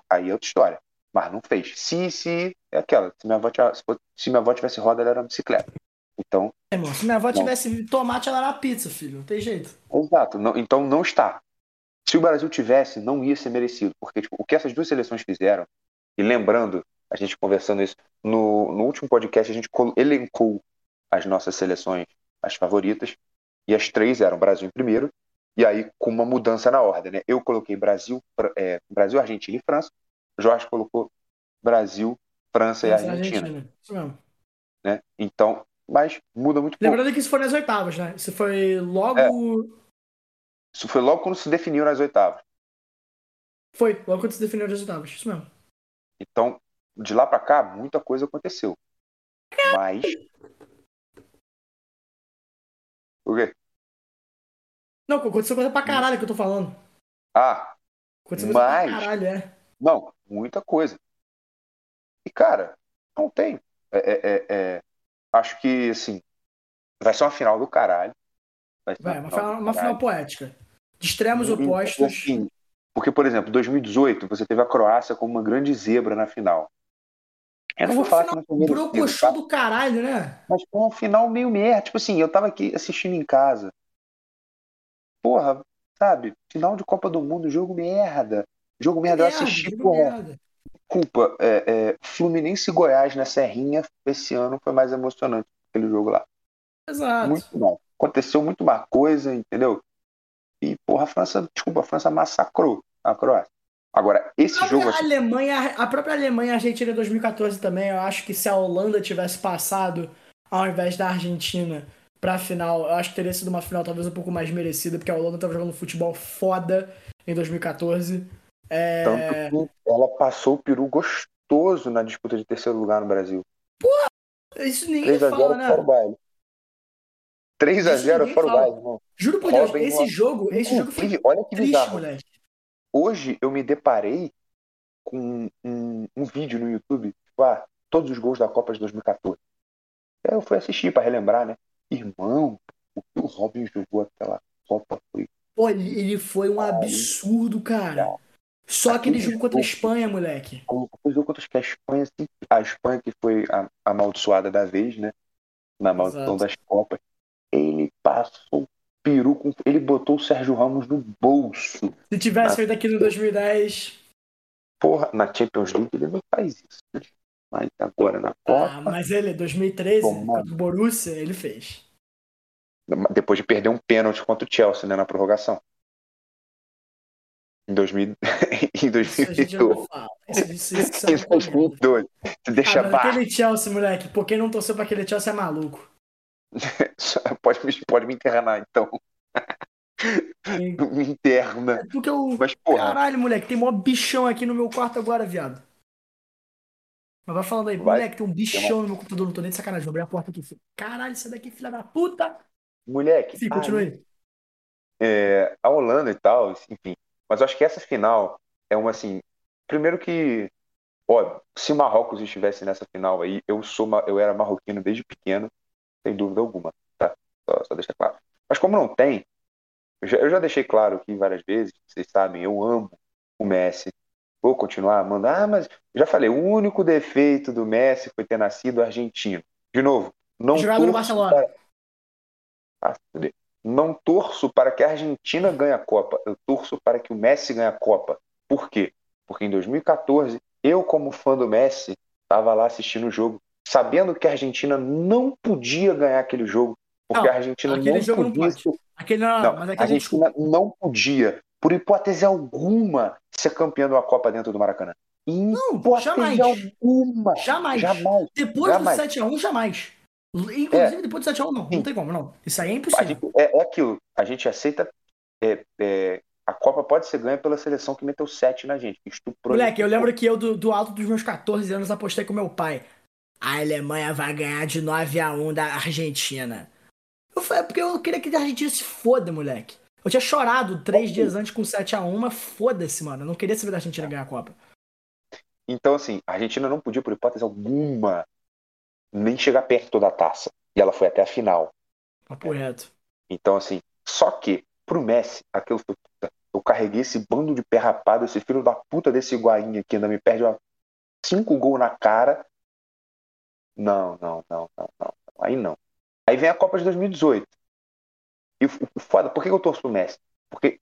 aí é outra história. Mas não fez. Se, se, é aquela. Se minha avó, tinha- se minha avó tivesse roda, ela era uma bicicleta. Então, É, irmão, se minha avó Não. tivesse tomate, ela era pizza, filho. Não tem jeito. exato. Não, então não está. Se o Brasil tivesse, não ia ser merecido. Porque tipo, o que essas duas seleções fizeram, e lembrando, a gente conversando isso, no, no último podcast a gente elencou as nossas seleções, as favoritas, e as três eram Brasil em primeiro, e aí com uma mudança na ordem. Né? Eu coloquei Brasil, é, Brasil, Argentina e França. Jorge colocou Brasil, França e e Argentina. Isso mesmo. Né? Então, mas muda muito pouco. Lembrando que isso foi nas oitavas, né? Isso foi logo. É. Isso foi logo quando se definiu nas oitavas. Foi, logo quando se definiu as oitavas. Isso mesmo. Então, de lá pra cá, muita coisa aconteceu. Mas. O quê? Não, aconteceu coisa pra caralho que eu tô falando. Ah, Aconteceu coisa Mas- pra caralho, é. não, muita coisa. E, cara, não tem. É, é, é, é, acho que, assim, vai ser uma final do caralho. Vai Vai, uma, final, do uma final poética. De extremos E, opostos. assim, porque, por exemplo, 2018, você teve a Croácia como uma grande zebra na final. Eu não vou falar final que não foi Brocochô tá? do caralho, né? Mas foi um final meio merda. Tipo assim, eu tava aqui assistindo em casa. Porra, sabe? Final de Copa do Mundo, jogo merda. Jogo merda, eu Merda, assisti, jogo porra. merda. Desculpa, é, é, Fluminense e Goiás na Serrinha esse ano foi mais emocionante que aquele jogo lá. Exato. Muito mal. Aconteceu muito mais coisa, entendeu? E, porra, a França, desculpa, a França massacrou a Croácia. Agora, esse A jogo. própria Alemanha, a própria Alemanha e a Argentina em 2014 também, eu acho que se a Holanda tivesse passado ao invés da Argentina pra final, eu acho que teria sido uma final talvez um pouco mais merecida, porque a Holanda tava jogando futebol foda em 2014. É... Tanto que ela passou o peru gostoso na disputa de terceiro lugar no Brasil. Isso ninguém 3x0 fala, né? fora o baile. 3x0 ninguém fora o baile, irmão. Juro por Deus, Robin, esse mano. jogo, esse jogo foi olha que triste, bizarro. moleque. Hoje eu me deparei com um, um vídeo no YouTube, tipo, ah, todos os gols da Copa de 2014. Aí eu fui assistir pra relembrar, né? Irmão, o que o Robin jogou aquela Copa foi. Pô, ele ele foi um absurdo, cara. Só aquele jogo contra a Espanha, moleque. Como o jogo contra que a Espanha, assim, a Espanha que foi a, amaldiçoada da vez, né? Na maldição Exato. das Copas. Ele passou peru com. Ele botou o Sérgio Ramos no bolso. Se tivesse Ah. feito aquilo em 2010. Porra, na Champions League ele não faz isso. né? Mas agora na Copa. Ah, mas ele, 2013, Tomara. contra o Borussia, ele fez. Depois de perder um pênalti contra o Chelsea, né, na prorrogação. Em, 2000, (laughs) em Isso a gente não 2012. fala. Isso, isso, isso é (laughs) Em uma merda. 2012. Se deixa Ah, aquele Chelsea, moleque, pô, quem não torceu pra aquele Chelsea é maluco. (laughs) Pode, me- pode me internar, então. Me interna. Porque o. Mas, porra, Caralho, moleque, tem mó bichão aqui no meu quarto agora, viado. Mas vai falando aí, Vai. moleque, tem um bichão no meu computador, não tô nem de sacanagem, vou abrir a porta aqui. Caralho, sai daqui, filha da puta! moleque. Sim, aí, continue. é, a Holanda e tal, enfim. Mas eu acho que essa final é uma assim. Primeiro que, ó, se o Marrocos estivesse nessa final aí, eu sou eu era marroquino desde pequeno, sem dúvida alguma, tá? Só, só deixar claro. Mas como não tem, eu já, eu já deixei claro aqui várias vezes, vocês sabem, eu amo o Messi. Vou continuar amando. Ah, mas já falei, o único defeito do Messi foi ter nascido argentino. De novo, não Jogado no torço Barcelona. para- Ah. Não torço para que a Argentina ganhe a Copa, eu torço para que o Messi ganhe a Copa. Por quê? Porque em 2014, eu, como fã do Messi, estava lá assistindo o jogo, sabendo que a Argentina não podia ganhar aquele jogo, porque Não, a Argentina aquele não jogo não podia. pode. Aquele não, Não, mas a aquele desculpa. Argentina não podia, por hipótese alguma, ser campeã de uma Copa dentro do Maracanã. Em Não, jamais. alguma. Jamais. Jamais. Depois Jamais. do 7x1, jamais. Inclusive, depois do 7x1, não. Não Sim. tem como, não. Isso aí é impossível. gente- é, é aquilo. A gente aceita. é, é, a Copa pode ser ganha pela seleção que meteu 7 na gente. que Estuprou Moleque, eu lembro que eu, do, do alto dos meus 14 anos, apostei com meu pai. A Alemanha vai ganhar de 9x1 da Argentina. Eu falei, porque eu queria que a Argentina se foda, moleque. Eu tinha chorado três dias antes com 7x1, mas foda-se, mano. Eu não queria saber da Argentina ganhar a Copa. Então, assim, a Argentina não podia, por hipótese alguma, nem chegar perto da taça. E ela foi até a final. Papo reto. Então, assim, só que, pro Messi, aquilo foi. puta, Eu carreguei esse bando de pé rapado, esse filho da puta desse Higuaín aqui, ainda me perde uma. cinco gols na cara. Não, não, não, não, não. Aí não. Aí vem a Copa de 2018. E o foda, por que eu torço pro Messi? Porque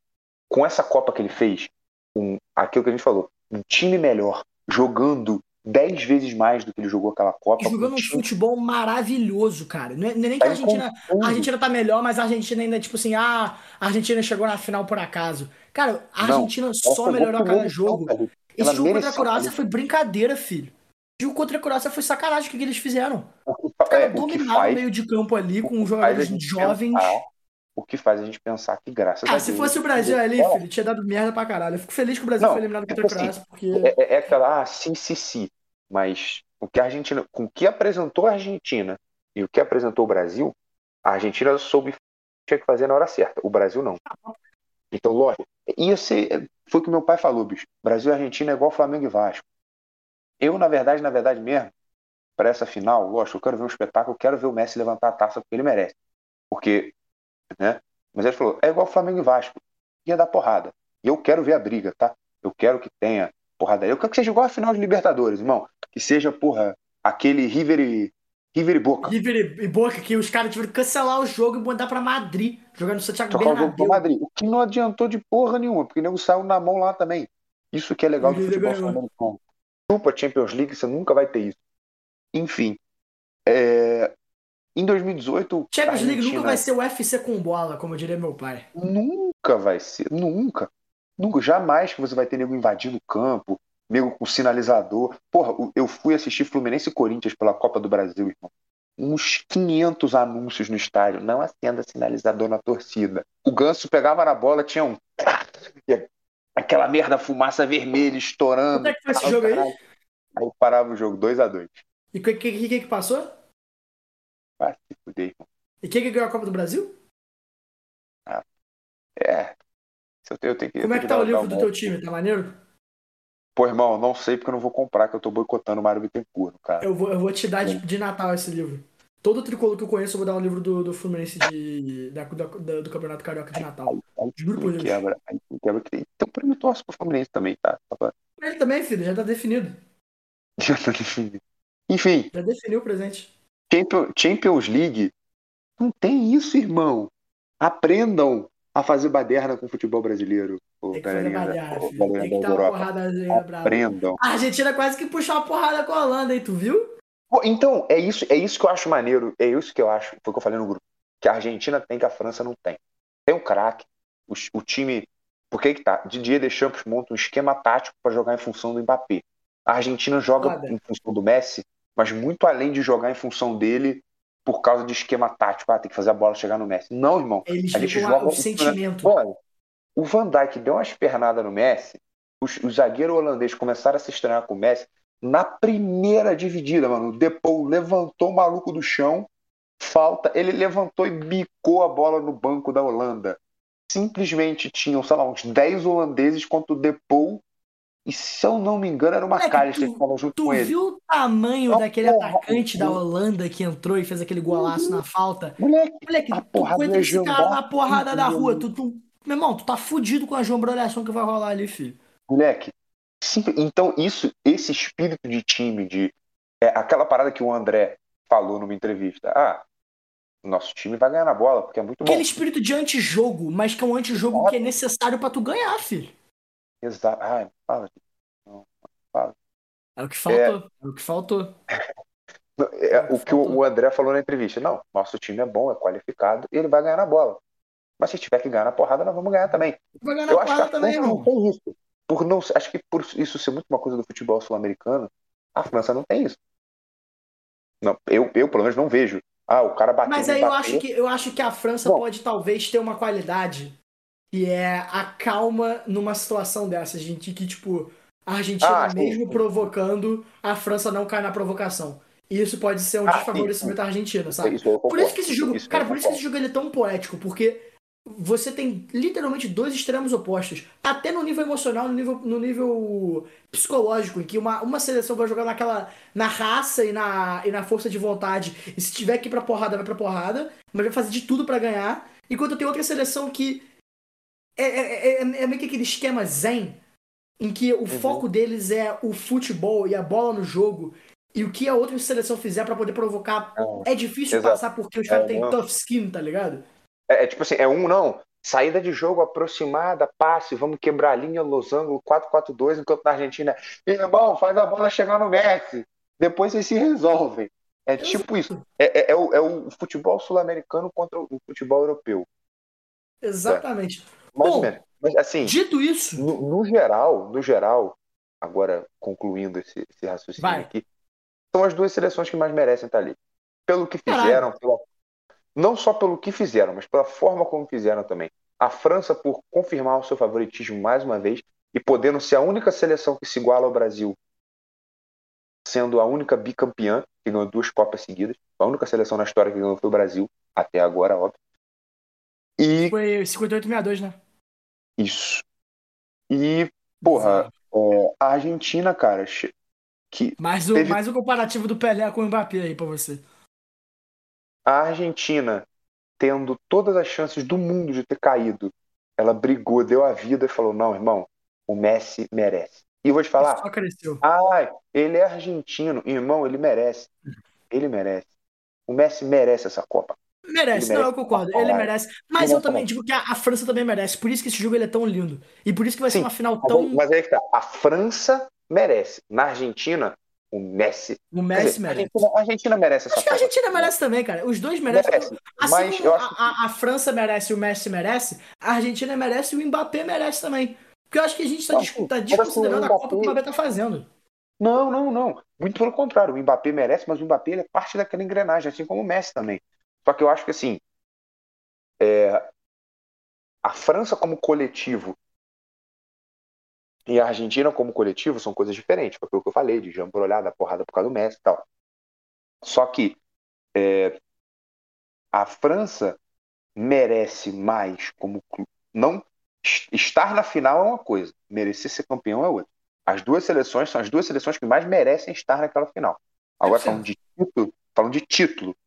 com essa Copa que ele fez, com aquilo que a gente falou, um time melhor, jogando dez vezes mais do que ele jogou aquela Copa. Jogando um time... futebol maravilhoso, cara. Não é, não é nem que a Argentina, a Argentina tá melhor, mas a Argentina ainda, tipo assim, ah, a Argentina chegou na final por acaso. Cara, a Argentina não, só melhorou a cada jogo. Cara. Esse jogo contra a Croácia foi brincadeira, filho. O jogo contra a Croácia foi sacanagem o que, que eles fizeram. Os caras é, dominaram o meio de campo ali com jogadores jovens. Pensar, o que faz a gente pensar que graças ah, a Deus. Se fosse o Brasil ali, é. filho, tinha dado merda pra caralho. Eu fico feliz que o Brasil não, foi eliminado contra a tipo assim, Croácia. Porque... É, é, aquela, ah, sim, sim, sim. Mas o que a Argentina, com o que apresentou a Argentina e o que apresentou o Brasil, a Argentina soube tinha que fazer na hora certa. O Brasil não. Então, lógico, ia ser. Foi o que meu pai falou, bicho. Brasil e Argentina é igual Flamengo e Vasco. Eu, na verdade, na verdade mesmo, para essa final, lógico, eu quero ver um espetáculo, eu quero ver o Messi levantar a taça porque ele merece. Porque, né? Mas ele falou, é igual Flamengo e Vasco. Ia dar porrada. E eu quero ver a briga, tá? Eu quero que tenha porrada. Eu quero que seja igual a final de Libertadores, irmão. Que seja, porra, aquele River e, River e Boca. River e Boca, que os caras tiveram que cancelar o jogo e mandar pra Madrid, jogar no Santiago Tocar Bernabéu. O jogo pra Madrid. O que não adiantou de porra nenhuma, porque o nego saiu na mão lá também. Isso que é legal do futebol sul-americano. Chupa Champions League, você nunca vai ter isso. Enfim. É... Em 2018. Champions League nunca vai ser o UFC com bola, como diria meu pai. Nunca vai ser. Nunca. Nunca, jamais que você vai ter nego invadindo o campo, nego com sinalizador. Porra, eu fui assistir Fluminense e Corinthians pela Copa do Brasil, irmão. Uns 500 anúncios no estádio. Não acenda sinalizador na torcida. O Ganso pegava na bola, tinha um. (laughs) Aquela merda, fumaça vermelha estourando. Como é que foi esse jogo aí? Aí parava o jogo, 2x2. E o que, que, que, que passou? Irmão. E quem que ganhou a Copa do Brasil? Ah, é, eu tenho, eu tenho que, Como é que tá o livro do teu time? Tá maneiro? Pô, irmão, não sei porque eu não vou comprar, que eu tô boicotando o Mário Bittencourt, cara. Eu vou, eu vou te dar de, de, Natal esse livro. Todo tricolor que eu conheço, eu vou dar um livro do, do Fluminense de, da, da, do Campeonato Carioca de Natal. Aí, Juro por Deus. Quebra, aí quebra. Então, por mim, torço pro Fluminense também, tá? Ele também, filho, já tá definido. (laughs) Já tá definido. Enfim. Já definiu o presente. Champions League não tem isso, irmão. Aprendam a fazer baderna com o futebol brasileiro. Tem que fazer baderna, filho. Tem que dar uma Aprendam. A Argentina quase que puxou uma porrada com a Holanda, hein? Tu viu? Então, é isso, é isso que eu acho maneiro. É isso que eu acho, foi o que eu falei no grupo. Que a Argentina tem que a França não tem. Tem um craque, o, o, time. Por que que tá? Didier Deschamps monta um esquema tático para jogar em função do Mbappé. A Argentina joga em função do Messi, mas muito além de jogar em função dele, por causa de esquema tático, ah, tem que fazer a bola chegar no Messi. Não, irmão. Eles a gente joga o sentimento. Olha, o Van Dijk deu umas pernadas no Messi, os, o zagueiro holandês começaram a se estranhar com o Messi. Na primeira dividida, mano, o Depou levantou o maluco do chão, falta, ele levantou e bicou a bola no banco da Holanda. Simplesmente tinham, sei lá, uns 10 holandeses contra o Depou e se eu não me engano, era uma cara que estava junto tu com ele. Tu viu o tamanho não, daquele porra, atacante da Holanda que entrou e fez aquele golaço na falta? Moleque, moleque a tu aguenta esse cara na porrada da rua. Tu, tu, meu irmão, tu tá fudido com a jambrolhação que vai rolar ali, filho. Moleque, simples, então isso, esse espírito de time, de é, aquela parada que o André falou numa entrevista. Ah, nosso time vai ganhar na bola, porque é muito bom. Aquele espírito de antijogo, mas que é um antijogo que é necessário para tu ganhar, filho. Exato. Ai, fala. Não, fala. É o que faltou. É, é o que faltou. (laughs) É, é o que o André falou na entrevista. Não, nosso time é bom, é qualificado e ele vai ganhar na bola. Mas se tiver que ganhar na porrada, nós vamos ganhar também. Vai ganhar na Eu acho que a também, não tem isso. Por não, acho que por isso ser muito uma coisa do futebol sul-americano, a França não tem isso. Não, eu, eu, pelo menos, não vejo. Ah, o cara bateu. Mas aí eu acho, que, eu acho que a França Bom, pode talvez ter uma qualidade que é a calma numa situação dessa, gente, que, tipo, a Argentina ah, mesmo provocando, a França não cai na provocação. E isso pode ser um ah, desfavorecimento da Argentina, sabe? Isso por isso que esse jogo, isso cara, por isso que esse jogo ele é tão poético, porque você tem literalmente dois extremos opostos, até no nível emocional, no nível, no nível psicológico, em que uma, uma seleção vai jogar naquela na raça e na, e na força de vontade, e se tiver que ir pra porrada, vai pra porrada, mas vai fazer de tudo para ganhar, enquanto tem outra seleção que é, é, é, é, meio que aquele esquema zen. em que o foco deles é o futebol e a bola no jogo, e o que a outra seleção fizer pra poder provocar, Não, é difícil exato. passar porque os caras É, têm tough skin, tá ligado? É, é tipo assim, é um não. Saída de jogo aproximada, passe, vamos quebrar a linha, losango, 4-4-2, enquanto na Argentina, irmão, faz a bola chegar no Messi. Depois vocês se resolvem. É tipo isso. É, é- é o, é o futebol sul-americano contra o futebol europeu. Exatamente. Mais ou Bom, menos. Mas assim, Dito isso, no, no geral, no geral, agora concluindo esse, esse raciocínio Vai. aqui, são as duas seleções que mais merecem estar ali. Pelo que fizeram, pela- não só pelo que fizeram, mas pela forma como fizeram também. A França, por confirmar o seu favoritismo mais uma vez e podendo ser a única seleção que se iguala ao Brasil, sendo a única bicampeã, que ganhou duas Copas seguidas, a única seleção na história que ganhou foi o Brasil, até agora, óbvio. E foi 58-62, né? Isso. E, porra, é, a Argentina, cara, que Mais o, teve- mais o comparativo do Pelé com o Mbappé aí pra você. a Argentina, tendo todas as chances do mundo de ter caído, ela brigou, deu a vida e falou: não, irmão, o Messi merece. E vou te falar, Só cresceu. ai, ele é argentino, irmão, ele merece. Ele merece. O Messi merece essa Copa. Merece, não, eu concordo. Ele merece. Mas Ele eu também digo que a, a França também merece. Por isso que esse jogo ele é tão lindo. E por isso que vai ser Sim, uma final Mas, tão. mas aí que tá. A França merece. Na Argentina, o Messi. O Messi dizer, a merece. Argentina, a Argentina merece essa Acho que a. Argentina merece também, cara. Os dois merecem. Merece. Assim Mas como a, acho a- a França merece e o Messi merece, a Argentina merece e o Mbappé merece também. Porque eu acho que a gente tá, sim. tá Mas assim, desconsiderando a Copa que o Mbappé- Mbappé tá fazendo. Não, não, não. Muito pelo contrário. O Mbappé merece, mas o Mbappé é parte daquela engrenagem, assim como o Messi também. Só que eu acho que assim, é, a França como coletivo e a Argentina como coletivo são coisas diferentes. Foi o que eu falei, de jambo olhada, porrada por causa do Messi e tal. Só que é, a França merece mais como clube. Não es- estar na final é uma coisa, merecer ser campeão é outra. As duas seleções são as duas seleções que mais merecem estar naquela final. Agora 100%. falando de título, falando de título,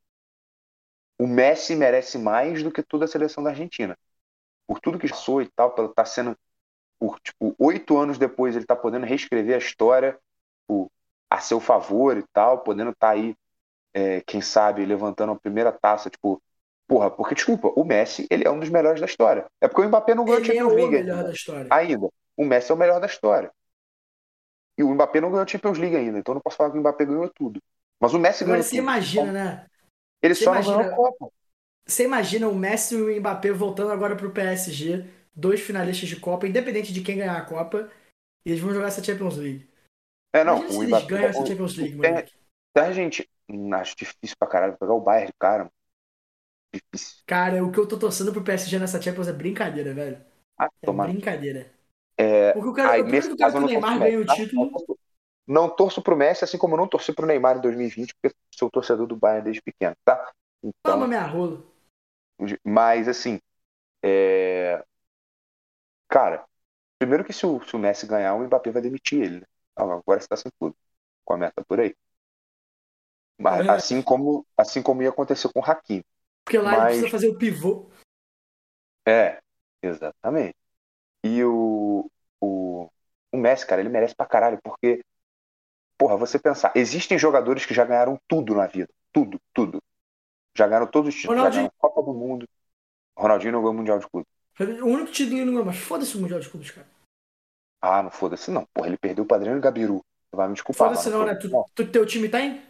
o Messi merece mais do que toda a seleção da Argentina. Por tudo que passou e tal, pelo tá sendo por tipo oito anos depois ele tá podendo reescrever a história tipo, a seu favor e tal, podendo estar aí, é, quem sabe, levantando a primeira taça, tipo, porra, porque desculpa, o Messi ele é um dos melhores da história. É porque o Mbappé não ganhou Ele é Champions o League melhor ainda. da história. ainda. O Messi é o melhor da história. E o Mbappé não ganhou Champions League ainda, então não posso falar que o Mbappé ganhou tudo. Mas o Messi Agora ganhou você tudo. imagina, né? Ele você só não imagina- ganhou a Copa. Você imagina o Messi e o Mbappé voltando agora pro PSG, dois finalistas de Copa, independente de quem ganhar a Copa, e eles vão jogar essa Champions League. É, não, Imagina se o eles Mbappé. ganham essa o- Champions League, o- moleque. a gente acho difícil pra caralho pegar o Bayern, cara. mano. Difícil. Cara, o que eu tô torcendo pro PSG nessa Champions é brincadeira, velho. Ah, É tomar. brincadeira. É, Porque eu quero, aí, eu primeiro nesse que eu quero caso, que eu o não Neymar ganhe o título. Não torço pro Messi, assim como eu não torci pro Neymar em 2020, porque sou torcedor do Bayern desde pequeno, tá? Então, Toma minha rola. mas assim, é... cara, primeiro que se o, se o Messi ganhar, o Mbappé vai demitir ele, né? Agora você tá sem tudo. Começa por aí. Mas, É. assim como assim como ia acontecer com o Hakimi. Porque lá ele Mas- precisa fazer o pivô. É, exatamente. E o, o, o Messi, cara, ele merece pra caralho, porque, porra, você pensar, existem jogadores que já ganharam tudo na vida. Tudo, tudo. Já ganharam todos os títulos. Já Ronaldinho. ganharam Copa do Mundo. Ronaldinho não ganhou o Mundial de Clube. O único título que ele não ganhou, mas foda-se o Mundial de Clubes, cara. Ah, não foda-se não. Porra, ele perdeu o Adriano Gabiru. Tu vai me desculpar. Foda-se mas não, né? Tu, tu, teu time tem?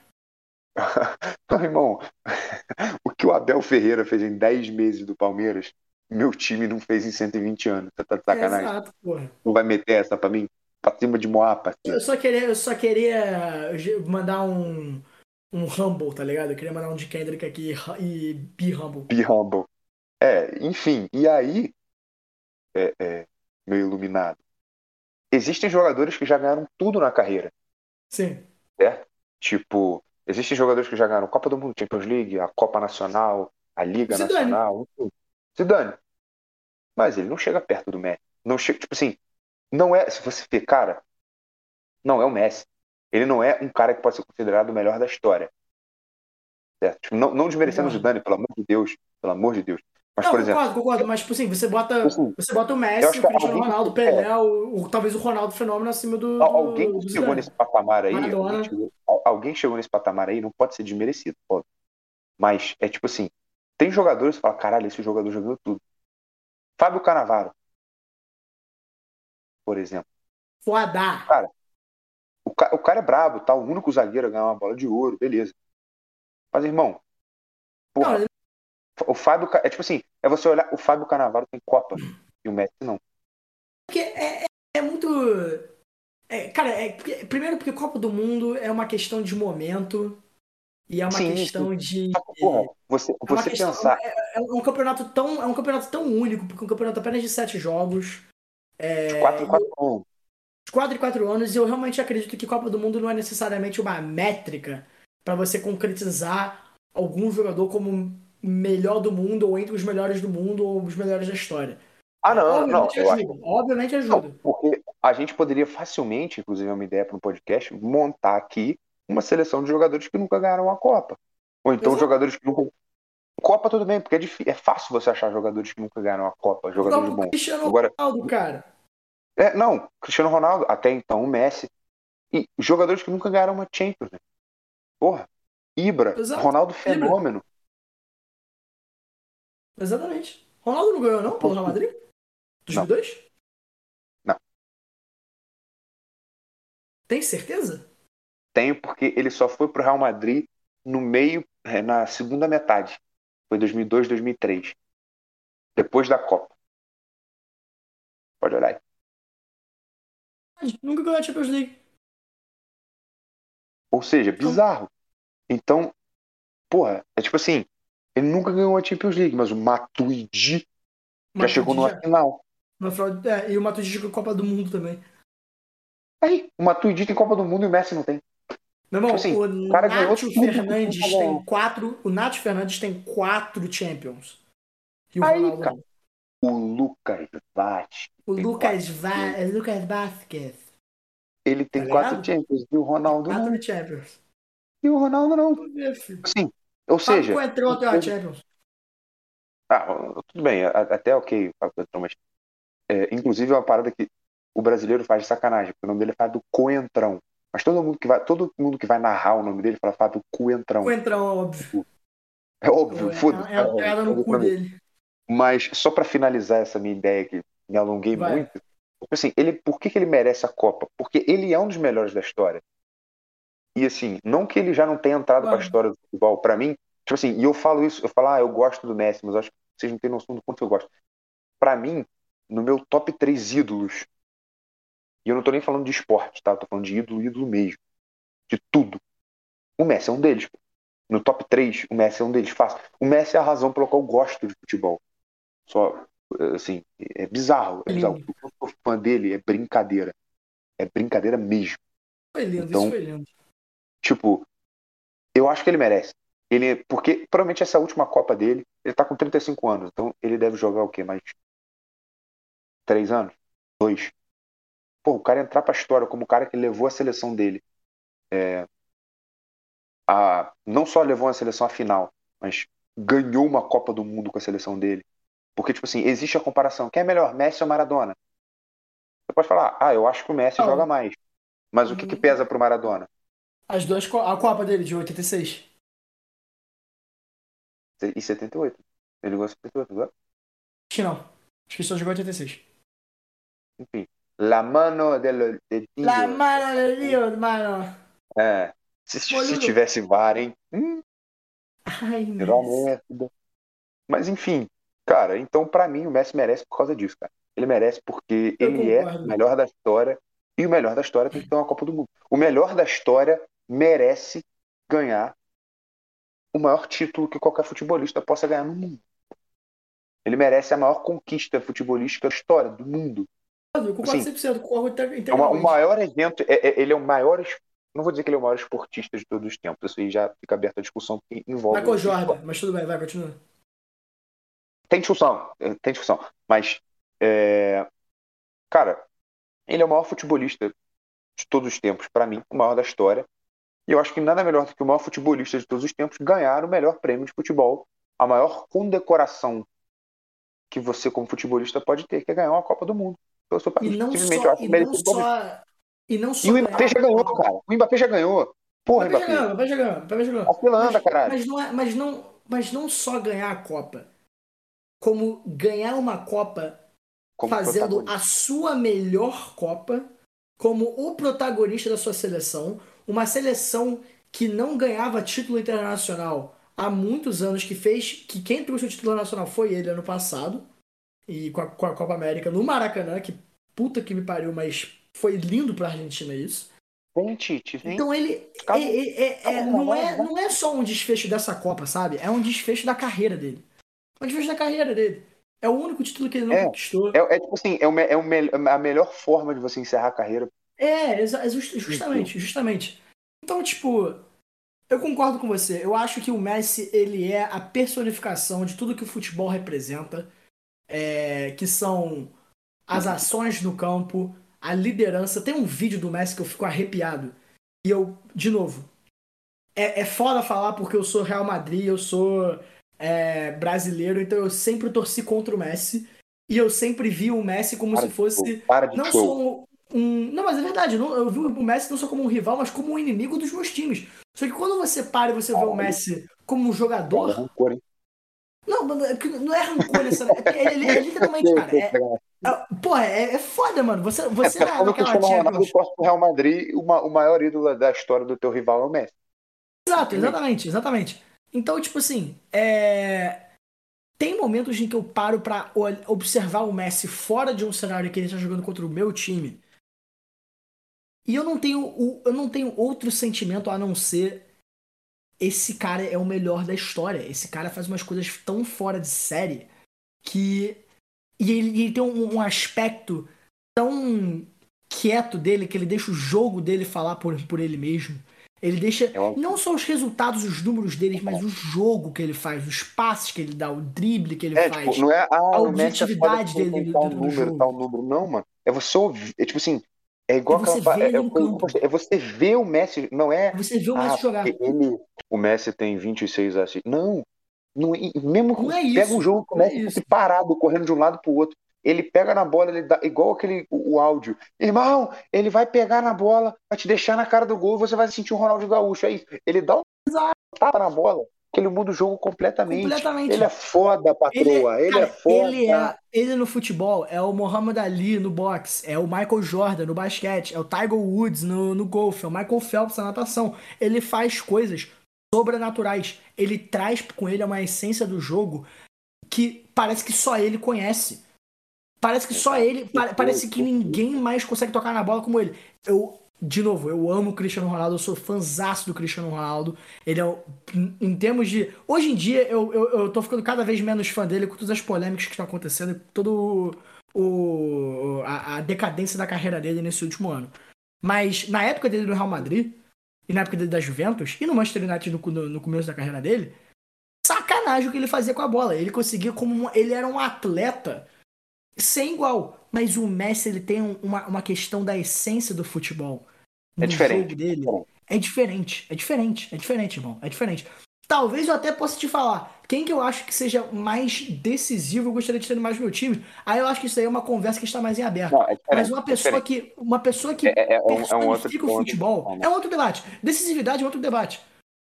(laughs) Não, irmão, (laughs) o que o Abel Ferreira fez em 10 meses do Palmeiras, meu time não fez em 120 anos. Você tá de sacanagem? Exato, porra. Não vai meter essa pra mim? Pra cima de Moá, parceiro. Eu só queria, eu só queria mandar um, um humble, tá ligado? Eu queria mandar um de Kendrick aqui e be humble. Be humble. É, enfim, e aí, é, é, meu iluminado, existem jogadores que já ganharam tudo na carreira, Sim. certo? Tipo, existem jogadores que já ganharam Copa do Mundo, Champions League, a Copa Nacional, a Liga Zidane. Nacional, enfim. Zidane. Mas ele não chega perto do Messi. Não chega, tipo assim, não é, se você ver, cara, não é o Messi. Ele não é um cara que pode ser considerado o melhor da história. Certo? Tipo, não, não desmerecendo o. Zidane, pelo amor de Deus, pelo amor de Deus. Mas, não, por exemplo, concordo, concordo, mas tipo assim, você bota, Assim, você bota o Messi, o Cristiano alguém- Ronaldo, o Pelé, o, o- talvez o Ronaldo Fenômeno acima do, do, alguém do que chegou nesse patamar aí, alguém chegou, al- alguém chegou nesse patamar aí, não pode ser desmerecido, pode. Mas é tipo assim, tem jogadores que falam, caralho, esse jogador jogou tudo. Fábio Canavaro, por exemplo. Foda. O, ca- o cara é brabo, tá? O único zagueiro a ganhar uma bola de ouro, beleza. Mas, irmão, porra, Não, o Fábio. É tipo assim, é você olhar, o Fábio Canavaro tem Copa e o Messi não. Porque é, é, é muito. é, cara, é, primeiro porque Copa do Mundo é uma questão de momento e é uma Sim, questão de. Só que, porra, você, É você questão- pensar. é, é um campeonato tão, é um campeonato tão único, porque é um campeonato apenas de sete jogos. É, 4 4 1 de 4 e 4 anos, e eu realmente acredito que Copa do Mundo não é necessariamente uma métrica para você concretizar algum jogador como melhor do mundo, ou entre os melhores do mundo, ou os melhores da história. Ah, não, não, obviamente acho. ajuda. Obviamente Não, ajuda. porque a gente poderia facilmente, inclusive é uma ideia para um podcast, montar aqui uma seleção de jogadores que nunca ganharam a Copa. Ou então Exato. jogadores que nunca. Copa tudo bem, porque é, difí- é fácil você achar jogadores que nunca ganharam a Copa, jogadores bons. Cristiano Agora, Ronaldo, cara. é, não, Cristiano Ronaldo, até então o Messi. E jogadores que nunca ganharam uma Champions. né? Porra, Ibra, Exato. Ronaldo Ibra. Fenômeno. Exatamente. Ronaldo não ganhou, não, pelo Real Madrid? 2002? Não. Tem certeza? Tenho porque ele só foi pro Real Madrid no meio, é, na segunda metade. Foi 2002, 2003. Depois da Copa. Pode olhar aí. Nunca ganhou a Champions League. Ou seja, bizarro. Então, porra, é tipo assim, ele nunca ganhou a Champions League, mas o Matuidi já Matuidi chegou numa já- final. na final- é, e o Matuidi jogou Copa do Mundo também. Aí, o Matuidi tem Copa do Mundo e o Messi não tem. Meu irmão, Tipo assim, o cara Nacho Fernandes tinha tem quatro. O Nacho Fernandes tem quatro Champions. E o Aí, Ronaldo cara, não. O Lucas Vaz, O Lucas. Va... Lucas Vasquez. ele tem Tá quatro? Champions e o Ronaldo não. Quatro Champions. E o Ronaldo não. Assim, ou seja, Coentrão tem uma Champions. Ah, tudo bem, a- até ok, mas é, inclusive é uma parada que o brasileiro faz de sacanagem, porque o nome dele é Fábio Coentrão. Mas todo mundo que vai, todo mundo que vai narrar o nome dele fala Fábio Coentrão. Coentrão, óbvio. É óbvio, É, foda-se. é a pegada no cu dele. Mas só pra finalizar essa minha ideia que me alonguei Vai. muito, tipo assim, ele, por que, que ele merece a Copa? Porque ele é um dos melhores da história. E assim, não que ele já não tenha entrado pra Claro. história do futebol, pra mim, tipo assim, e eu falo isso, eu falo, ah, eu gosto do Messi, mas acho que vocês não têm noção do quanto eu gosto. Pra mim, no meu top 3 ídolos, e eu não tô nem falando de esporte, tá? Eu tô falando de ídolo, ídolo mesmo. De tudo. O Messi é um deles. pô. No top 3, o Messi é um deles. Fácil. O Messi é a razão pela qual eu gosto de futebol. Só, assim, é bizarro. É bizarro. Lindo. Eu sou fã dele, é brincadeira. É brincadeira mesmo. Foi lindo, Então- isso foi lindo. Tipo, eu acho que ele merece. Ele, porque provavelmente essa é última Copa dele, ele tá com 35 anos, então ele deve jogar o quê? Mais três anos? Dois. Pô, o cara entrar pra história como o cara que levou a seleção dele. é, a, não só levou a seleção à final, mas ganhou uma Copa do Mundo com a seleção dele. Porque, tipo assim, existe a comparação. Quem é melhor, Messi ou Maradona? Você pode falar, ah, eu acho que o Messi joga mais. Mas o que, que pesa pro Maradona? As duas, a Copa dele de 86. E 78. Ele jogou em 78, não é? Acho que não. Acho que só jogou 86. Enfim. La mano del, del Dio. La mano de Dios, mano. É. Se, se tivesse VAR, hein? Hum, Ai, Messi. merda. Mas enfim, cara, então pra mim o Messi merece por causa disso, cara. Ele merece porque Eu ele é concordo. o melhor da história e o melhor da história tem que ter uma Copa do Mundo. O melhor da história merece ganhar o maior título que qualquer futebolista possa ganhar no mundo. Ele merece a maior conquista futebolística da história do mundo. Assim, 100%, concordo inte- É uma- o maior evento, é- é- ele é o maior, não vou dizer que ele é o maior esportista de todos os tempos, isso aí já fica aberta a discussão que envolve. Michael Jordan, mas tudo bem, vai, continua. Tem discussão, é, tem discussão, mas, é, cara, ele é o maior futebolista de todos os tempos, pra mim, o maior da história, e eu acho que nada melhor do que o maior futebolista de todos os tempos ganhar o melhor prêmio de futebol, a maior condecoração que você, como futebolista, pode ter, que é ganhar uma Copa do Mundo. Eu sou, e não simplesmente só, eu acho e não só, e não só e o Mbappé já ganhou, cara. O Mbappé já ganhou. Porra, o Mbappé. Já ganhou, o Mbappé já ganhou, o Mbappé já ganhou. Anda, caralho. Mas não, é, mas, não, mas não só ganhar a Copa, como ganhar uma Copa como fazendo a sua melhor Copa como o protagonista da sua seleção, uma seleção que não ganhava título internacional há muitos anos, que fez que quem trouxe o título nacional foi ele ano passado, e com a, com a Copa América no Maracanã, que puta que me pariu, mas foi lindo pra Argentina isso. Vem, Tite, vem. Então ele é, é, é, é não, é, não é só um desfecho dessa Copa, sabe? É um desfecho da carreira dele. É um desfecho da carreira dele. É o único título que ele não é, conquistou. É, é, tipo assim, é, o, é o, a melhor forma de você encerrar a carreira. É, justamente, justamente. Então, tipo, eu concordo com você. Eu acho que o Messi, ele é a personificação de tudo que o futebol representa. É, que são as ações no campo, a liderança. Tem um vídeo do Messi que eu fico arrepiado. E eu, de novo, é, é foda falar porque eu sou Real Madrid, eu sou é, brasileiro, então eu sempre torci contra o Messi. E eu sempre vi o Messi como para se fosse. não show. só um, um, Não, mas é verdade, eu, não, eu vi o Messi não só como um rival, mas como um inimigo dos meus times. Só que quando você para e você vê o Messi como um jogador. Não, não é rancor nessa. É, ele é literalmente, cara. É, é, porra, é, é foda, mano. Você, você é, na, naquela Champions... o Real Madrid, o, o maior ídolo da história do teu rival é o Messi. Exato, exatamente, exatamente. Então, tipo assim, é... tem momentos em que eu paro para observar o Messi fora de um cenário que ele está jogando contra o meu time. E eu não tenho, eu não tenho outro sentimento a não ser esse cara é o melhor da história. Esse cara faz umas coisas tão fora de série que e ele, ele tem um, um, aspecto tão quieto dele que ele deixa o jogo dele falar por, por ele mesmo. Ele deixa é não só os resultados, os números dele, mas o jogo que ele faz, os passes que ele dá, o drible que ele é, faz. Tipo, não é ah, a objetividade dele tal número, tal número, não, mano. É você ouvir, é tipo assim, é igual é você aquela, é, é, é, você ver o Messi, não é. Você vê o Messi ah, jogar. Ele, o Messi tem 26 assim. Não. não mesmo não é pega um jogo com o Messi parado, correndo de um lado pro outro ele pega na bola, ele dá igual aquele o, o, áudio. Irmão, ele vai pegar na bola, vai te deixar na cara do gol e você vai sentir um Ronaldo Gaúcho. É isso. Ele dá um tapa na bola, que ele muda o jogo completamente. completamente. Ele é foda, patroa. Ele, ele cara, é foda. Ele, é, ele no futebol é o Muhammad Ali no boxe, é o Michael Jordan no basquete, é o Tiger Woods no, no golfe, é o Michael Phelps na natação. Ele faz coisas sobrenaturais. Ele traz com ele uma essência do jogo que parece que só ele conhece. Parece que só ele, parece que ninguém mais consegue tocar na bola como ele. Eu, de novo, eu amo o Cristiano Ronaldo, eu sou fãzaço do Cristiano Ronaldo. Ele é, em termos de. Hoje em dia, eu, eu, eu tô ficando cada vez menos fã dele com todas as polêmicas que estão acontecendo, todo o, a, a decadência da carreira dele nesse último ano. Mas na época dele no Real Madrid, e na época dele da Juventus, e no Manchester United no, no, no começo da carreira dele, sacanagem o que ele fazia com a bola. Ele conseguia como. Ele era um atleta sem igual. Mas o Messi ele tem uma, uma questão da essência do futebol. É diferente. dele. É diferente. É diferente. É diferente, irmão. É diferente. Talvez eu até possa te falar. Quem que eu acho que seja mais decisivo, eu gostaria de ter mais no meu time. Aí eu acho que isso aí é uma conversa que está mais em aberto. Não, é Mas uma pessoa que. Uma pessoa que é, é, é personifica um outro, o futebol é um outro debate. Decisividade é outro debate.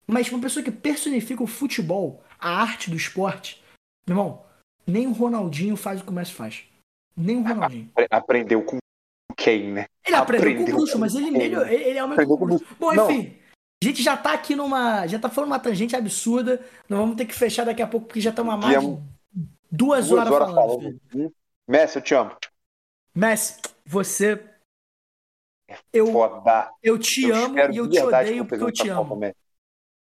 Mas uma pessoa que personifica o futebol, a arte do esporte, meu irmão, nem o Ronaldinho faz o que o Messi faz. Nem o Ronaldinho. Aprendeu com quem, né? Ele aprendeu, aprendeu com o Bruxo, mas ele, melhor, ele, ele é o com o Bruxo. Bom, enfim. A gente já tá aqui numa. Já tá falando uma tangente absurda. Nós vamos ter que fechar daqui a pouco, porque já estamos há mais de duas, duas horas, horas falando. falando. Messi, eu te amo. Messi, você. Eu, Foda. eu te eu amo e eu te odeio porque eu te amo. Copa,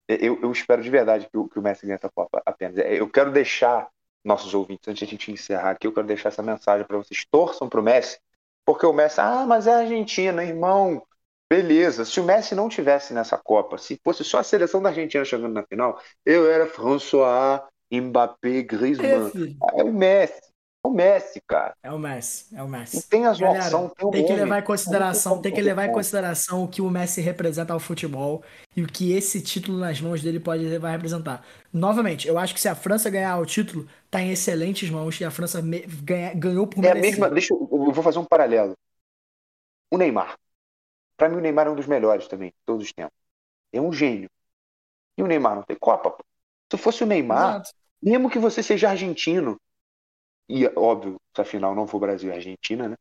eu, eu espero de verdade que o, que o Messi ganhe essa Copa apenas. Eu quero deixar nossos ouvintes, antes de a gente encerrar aqui, eu quero deixar essa mensagem para vocês. Torçam para o Messi, porque o Messi, ah, mas é Argentina, irmão. Beleza, se o Messi não tivesse nessa Copa, se fosse só a seleção da Argentina chegando na final, eu era François, Mbappé, Griezmann. É, é o Messi. O Messi, cara. É o Messi, é o Não Messi. tem a Galera, tem tem que levar em consideração, tem que levar em consideração o que o Messi representa ao futebol e o que esse título nas mãos dele pode levar a representar. Novamente, eu acho que se a França ganhar o título, tá em excelentes mãos e a França ganha- ganhou por É a mesma. Deixa eu, eu vou fazer um paralelo. O Neymar. Pra mim, o Neymar é um dos melhores também, de todos os tempos. É um gênio. E o Neymar não tem Copa, pô. Se fosse o Neymar, Exato. mesmo que você seja argentino, e óbvio, se afinal não for Brasil e Argentina, né?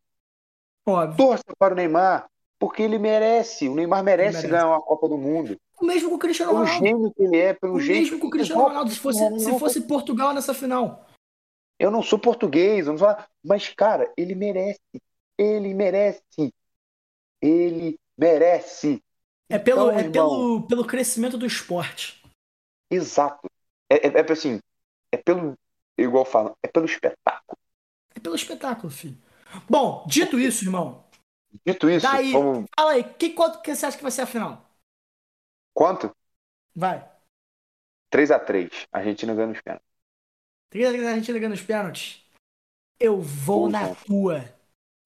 Óbvio. Torça para o Neymar, porque ele merece. O Neymar merece, merece. ganhar uma Copa do Mundo. O mesmo com o Cristiano Pelo Ronaldo. gênio que ele é, pelo O jeito. mesmo com o Cristiano Exato. Ronaldo. Se fosse, se fosse Portugal nessa final. Eu não sou português, não sou... mas, cara, ele merece. Ele merece. Ele merece. É pelo, Então, é pelo, pelo crescimento do esporte. Exato. É, é, é assim, é pelo. Igual falam, é pelo espetáculo. É pelo espetáculo, filho. Bom, dito isso, irmão, Dito isso, Daí- vamos. fala aí, que, quanto que você acha que vai ser a final? Quanto? Vai. 3x3. A Argentina ganha nos pênaltis. 3 a Argentina ganha nos pênaltis. Eu vou na tua.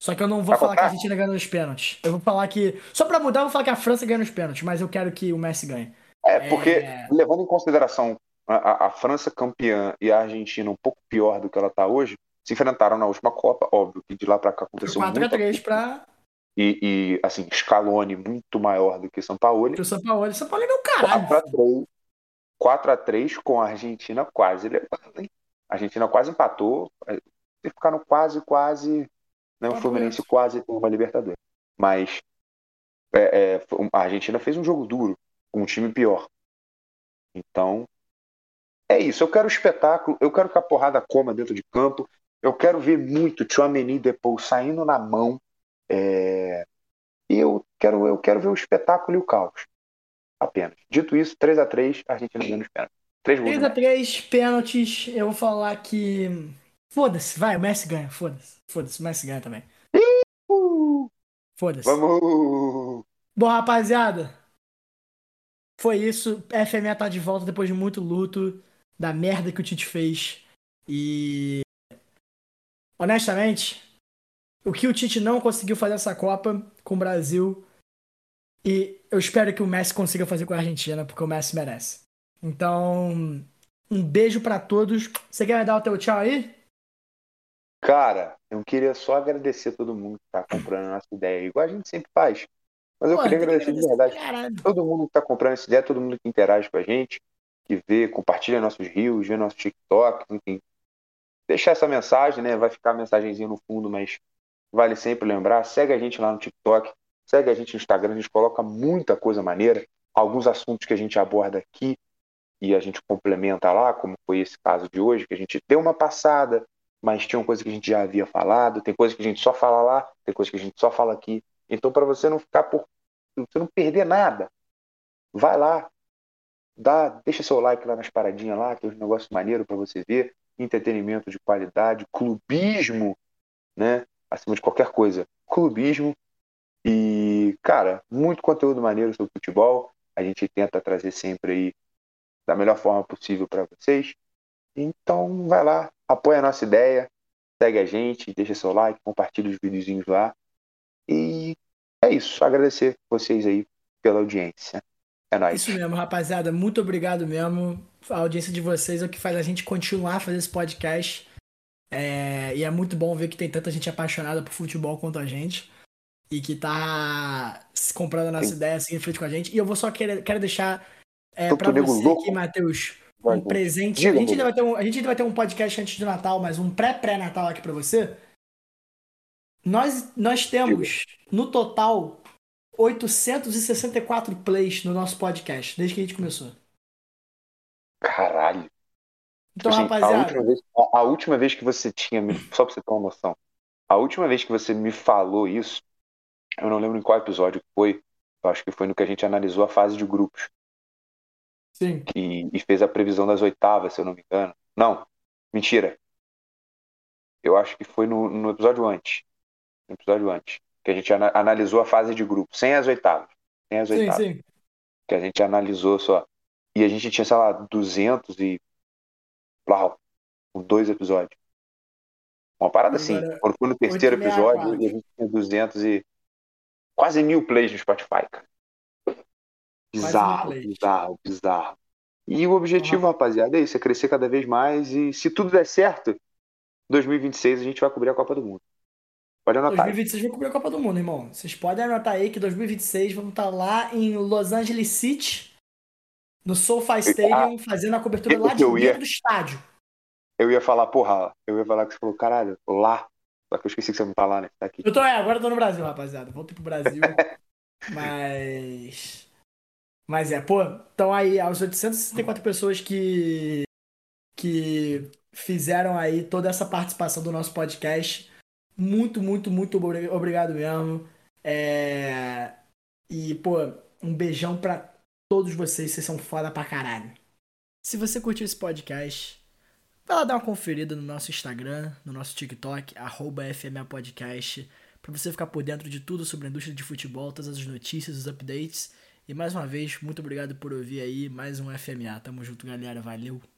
Só que eu não vou Vai falar que a? Argentina ganha nos pênaltis. Eu vou falar que. Só pra mudar, eu vou falar que a França ganha nos pênaltis, mas eu quero que o Messi ganhe. É, porque, É. levando em consideração a, a- França campeã e a Argentina um pouco pior do que ela tá hoje, se enfrentaram na última Copa, óbvio que de lá pra cá aconteceu muito. 4x3 pra, E, e, assim, Scaloni muito maior do que São Paulo. pro São Paulo. São Paulo é meu caralho. 4x3. 4x3 com a Argentina quase levando, hein? A Argentina quase empatou. Se ficar no quase, quase. Né? O Fluminense quase tem uma Libertadores. Mas é, é, a Argentina fez um jogo duro, com um time pior. Então, é isso. Eu quero espetáculo, eu quero que a porrada coma dentro de campo. Eu quero ver muito Tchouameni depois saindo na mão. É, E eu quero, eu quero ver o espetáculo e o caos. Apenas. Dito isso, 3x3, a Argentina ganha nos pênaltis. 3 gols. do Messi. 3x3, pênaltis. Eu vou falar que. Foda-se, vai, o Messi ganha. Foda-se. Foda-se, o Messi ganha também. Foda-se. Vamos! Bom, rapaziada. Foi isso. FMA tá de volta depois de muito luto da merda que o Tite fez. E. Honestamente, o que o Tite não conseguiu fazer essa Copa com o Brasil. E eu espero que o Messi consiga fazer com a Argentina, porque o Messi merece. Então, um beijo pra todos. Você quer dar o teu tchau aí? Cara, eu queria só agradecer a todo mundo que tá comprando a nossa ideia, igual a gente sempre faz. Mas eu Pô, queria agradecer de verdade caralho. todo mundo que tá comprando essa ideia, todo mundo que interage com a gente, que vê, compartilha nossos rios, vê nosso TikTok, enfim. Deixar essa mensagem, né? Vai ficar a mensagenzinha no fundo, mas vale sempre lembrar. Segue a gente lá no TikTok, segue a gente no Instagram, a gente coloca muita coisa maneira, alguns assuntos que a gente aborda aqui e a gente complementa lá, como foi esse caso de hoje, que a gente deu uma passada, mas tinha coisa que a gente já havia falado, tem coisa que a gente só fala lá, tem coisa que a gente só fala aqui. Então, para você não ficar por. você não perder nada, vai lá, dá, deixa seu like lá nas paradinhas lá, que é um negócio maneiro para você ver, entretenimento de qualidade, clubismo, né? Acima de qualquer coisa, clubismo. E, cara, muito conteúdo maneiro sobre futebol. A gente tenta trazer sempre aí da melhor forma possível para vocês. Então, vai lá, apoia a nossa ideia, segue a gente, deixa seu like, compartilha os videozinhos lá. E é isso. Agradecer vocês aí pela audiência. É nóis. Isso mesmo, rapaziada. Muito obrigado mesmo. A audiência de vocês é o que faz a gente continuar a fazer esse podcast. É, e é muito bom ver que tem tanta gente apaixonada por futebol quanto a gente. E que tá se comprando a nossa Sim. ideia, seguindo em frente com a gente. E eu vou só querer, quero deixar é, nego você louco. aqui, Matheus, um presente. Diga, a, gente ainda vai ter um, a gente vai ter um podcast antes do Natal, mas um pré-pré-Natal aqui pra você. Nós, nós temos, no total, 864 plays no nosso podcast, desde que a gente começou. Caralho. Então, Assim, a, rapaziada, última vez, a, a última vez que você tinha. me- Só pra você ter uma noção. A última vez que você me falou isso, eu não lembro em qual episódio foi. Eu acho que foi no que a gente analisou a fase de grupos. sim. E, e fez a previsão das oitavas, se eu não me engano. Não, mentira. Eu acho que foi no, no episódio antes. No episódio antes. Que a gente ana- analisou a fase de grupo, sem as oitavas. Sem as Sim, oitavas. sim. que a gente analisou só. E a gente tinha, sei lá, 200 e. Uau, com dois episódios. Uma parada assim. Agora, Quando foi no terceiro 864. episódio e a gente tinha 200 e. Quase mil plays no Spotify, cara. Bizarro, bizarro, bizarro. E o objetivo, rapaziada, é isso: é crescer cada vez mais. E se tudo der certo, 2026 a gente vai cobrir a Copa do Mundo. Pode anotar. aí. 2026 vai cobrir a Copa do Mundo, irmão. Vocês podem anotar aí que 2026 vamos estar lá em Los Angeles City, no SoFi Stadium, fazendo a cobertura eu- lá de eu ia- dentro do estádio. Eu ia falar, porra, eu ia falar que você falou, caralho, lá. Só que eu esqueci que você não tá lá, né? Tá aqui. Eu tô, é, agora eu tô no Brasil, rapaziada. Voltei pro Brasil. (laughs) mas. Mas é, pô, então aí, as 864 pessoas que. que fizeram aí toda essa participação do nosso podcast. Muito, muito, muito obri- obrigado mesmo. É... E, pô, um beijão pra todos vocês, vocês são foda pra caralho. Se você curtiu esse podcast, vai lá dar uma conferida no nosso Instagram, no nosso TikTok, arroba FMA Podcast, pra você ficar por dentro de tudo sobre a indústria de futebol, todas as notícias, os updates. E mais uma vez, muito obrigado por ouvir aí mais um FMA. Tamo junto, galera. Valeu!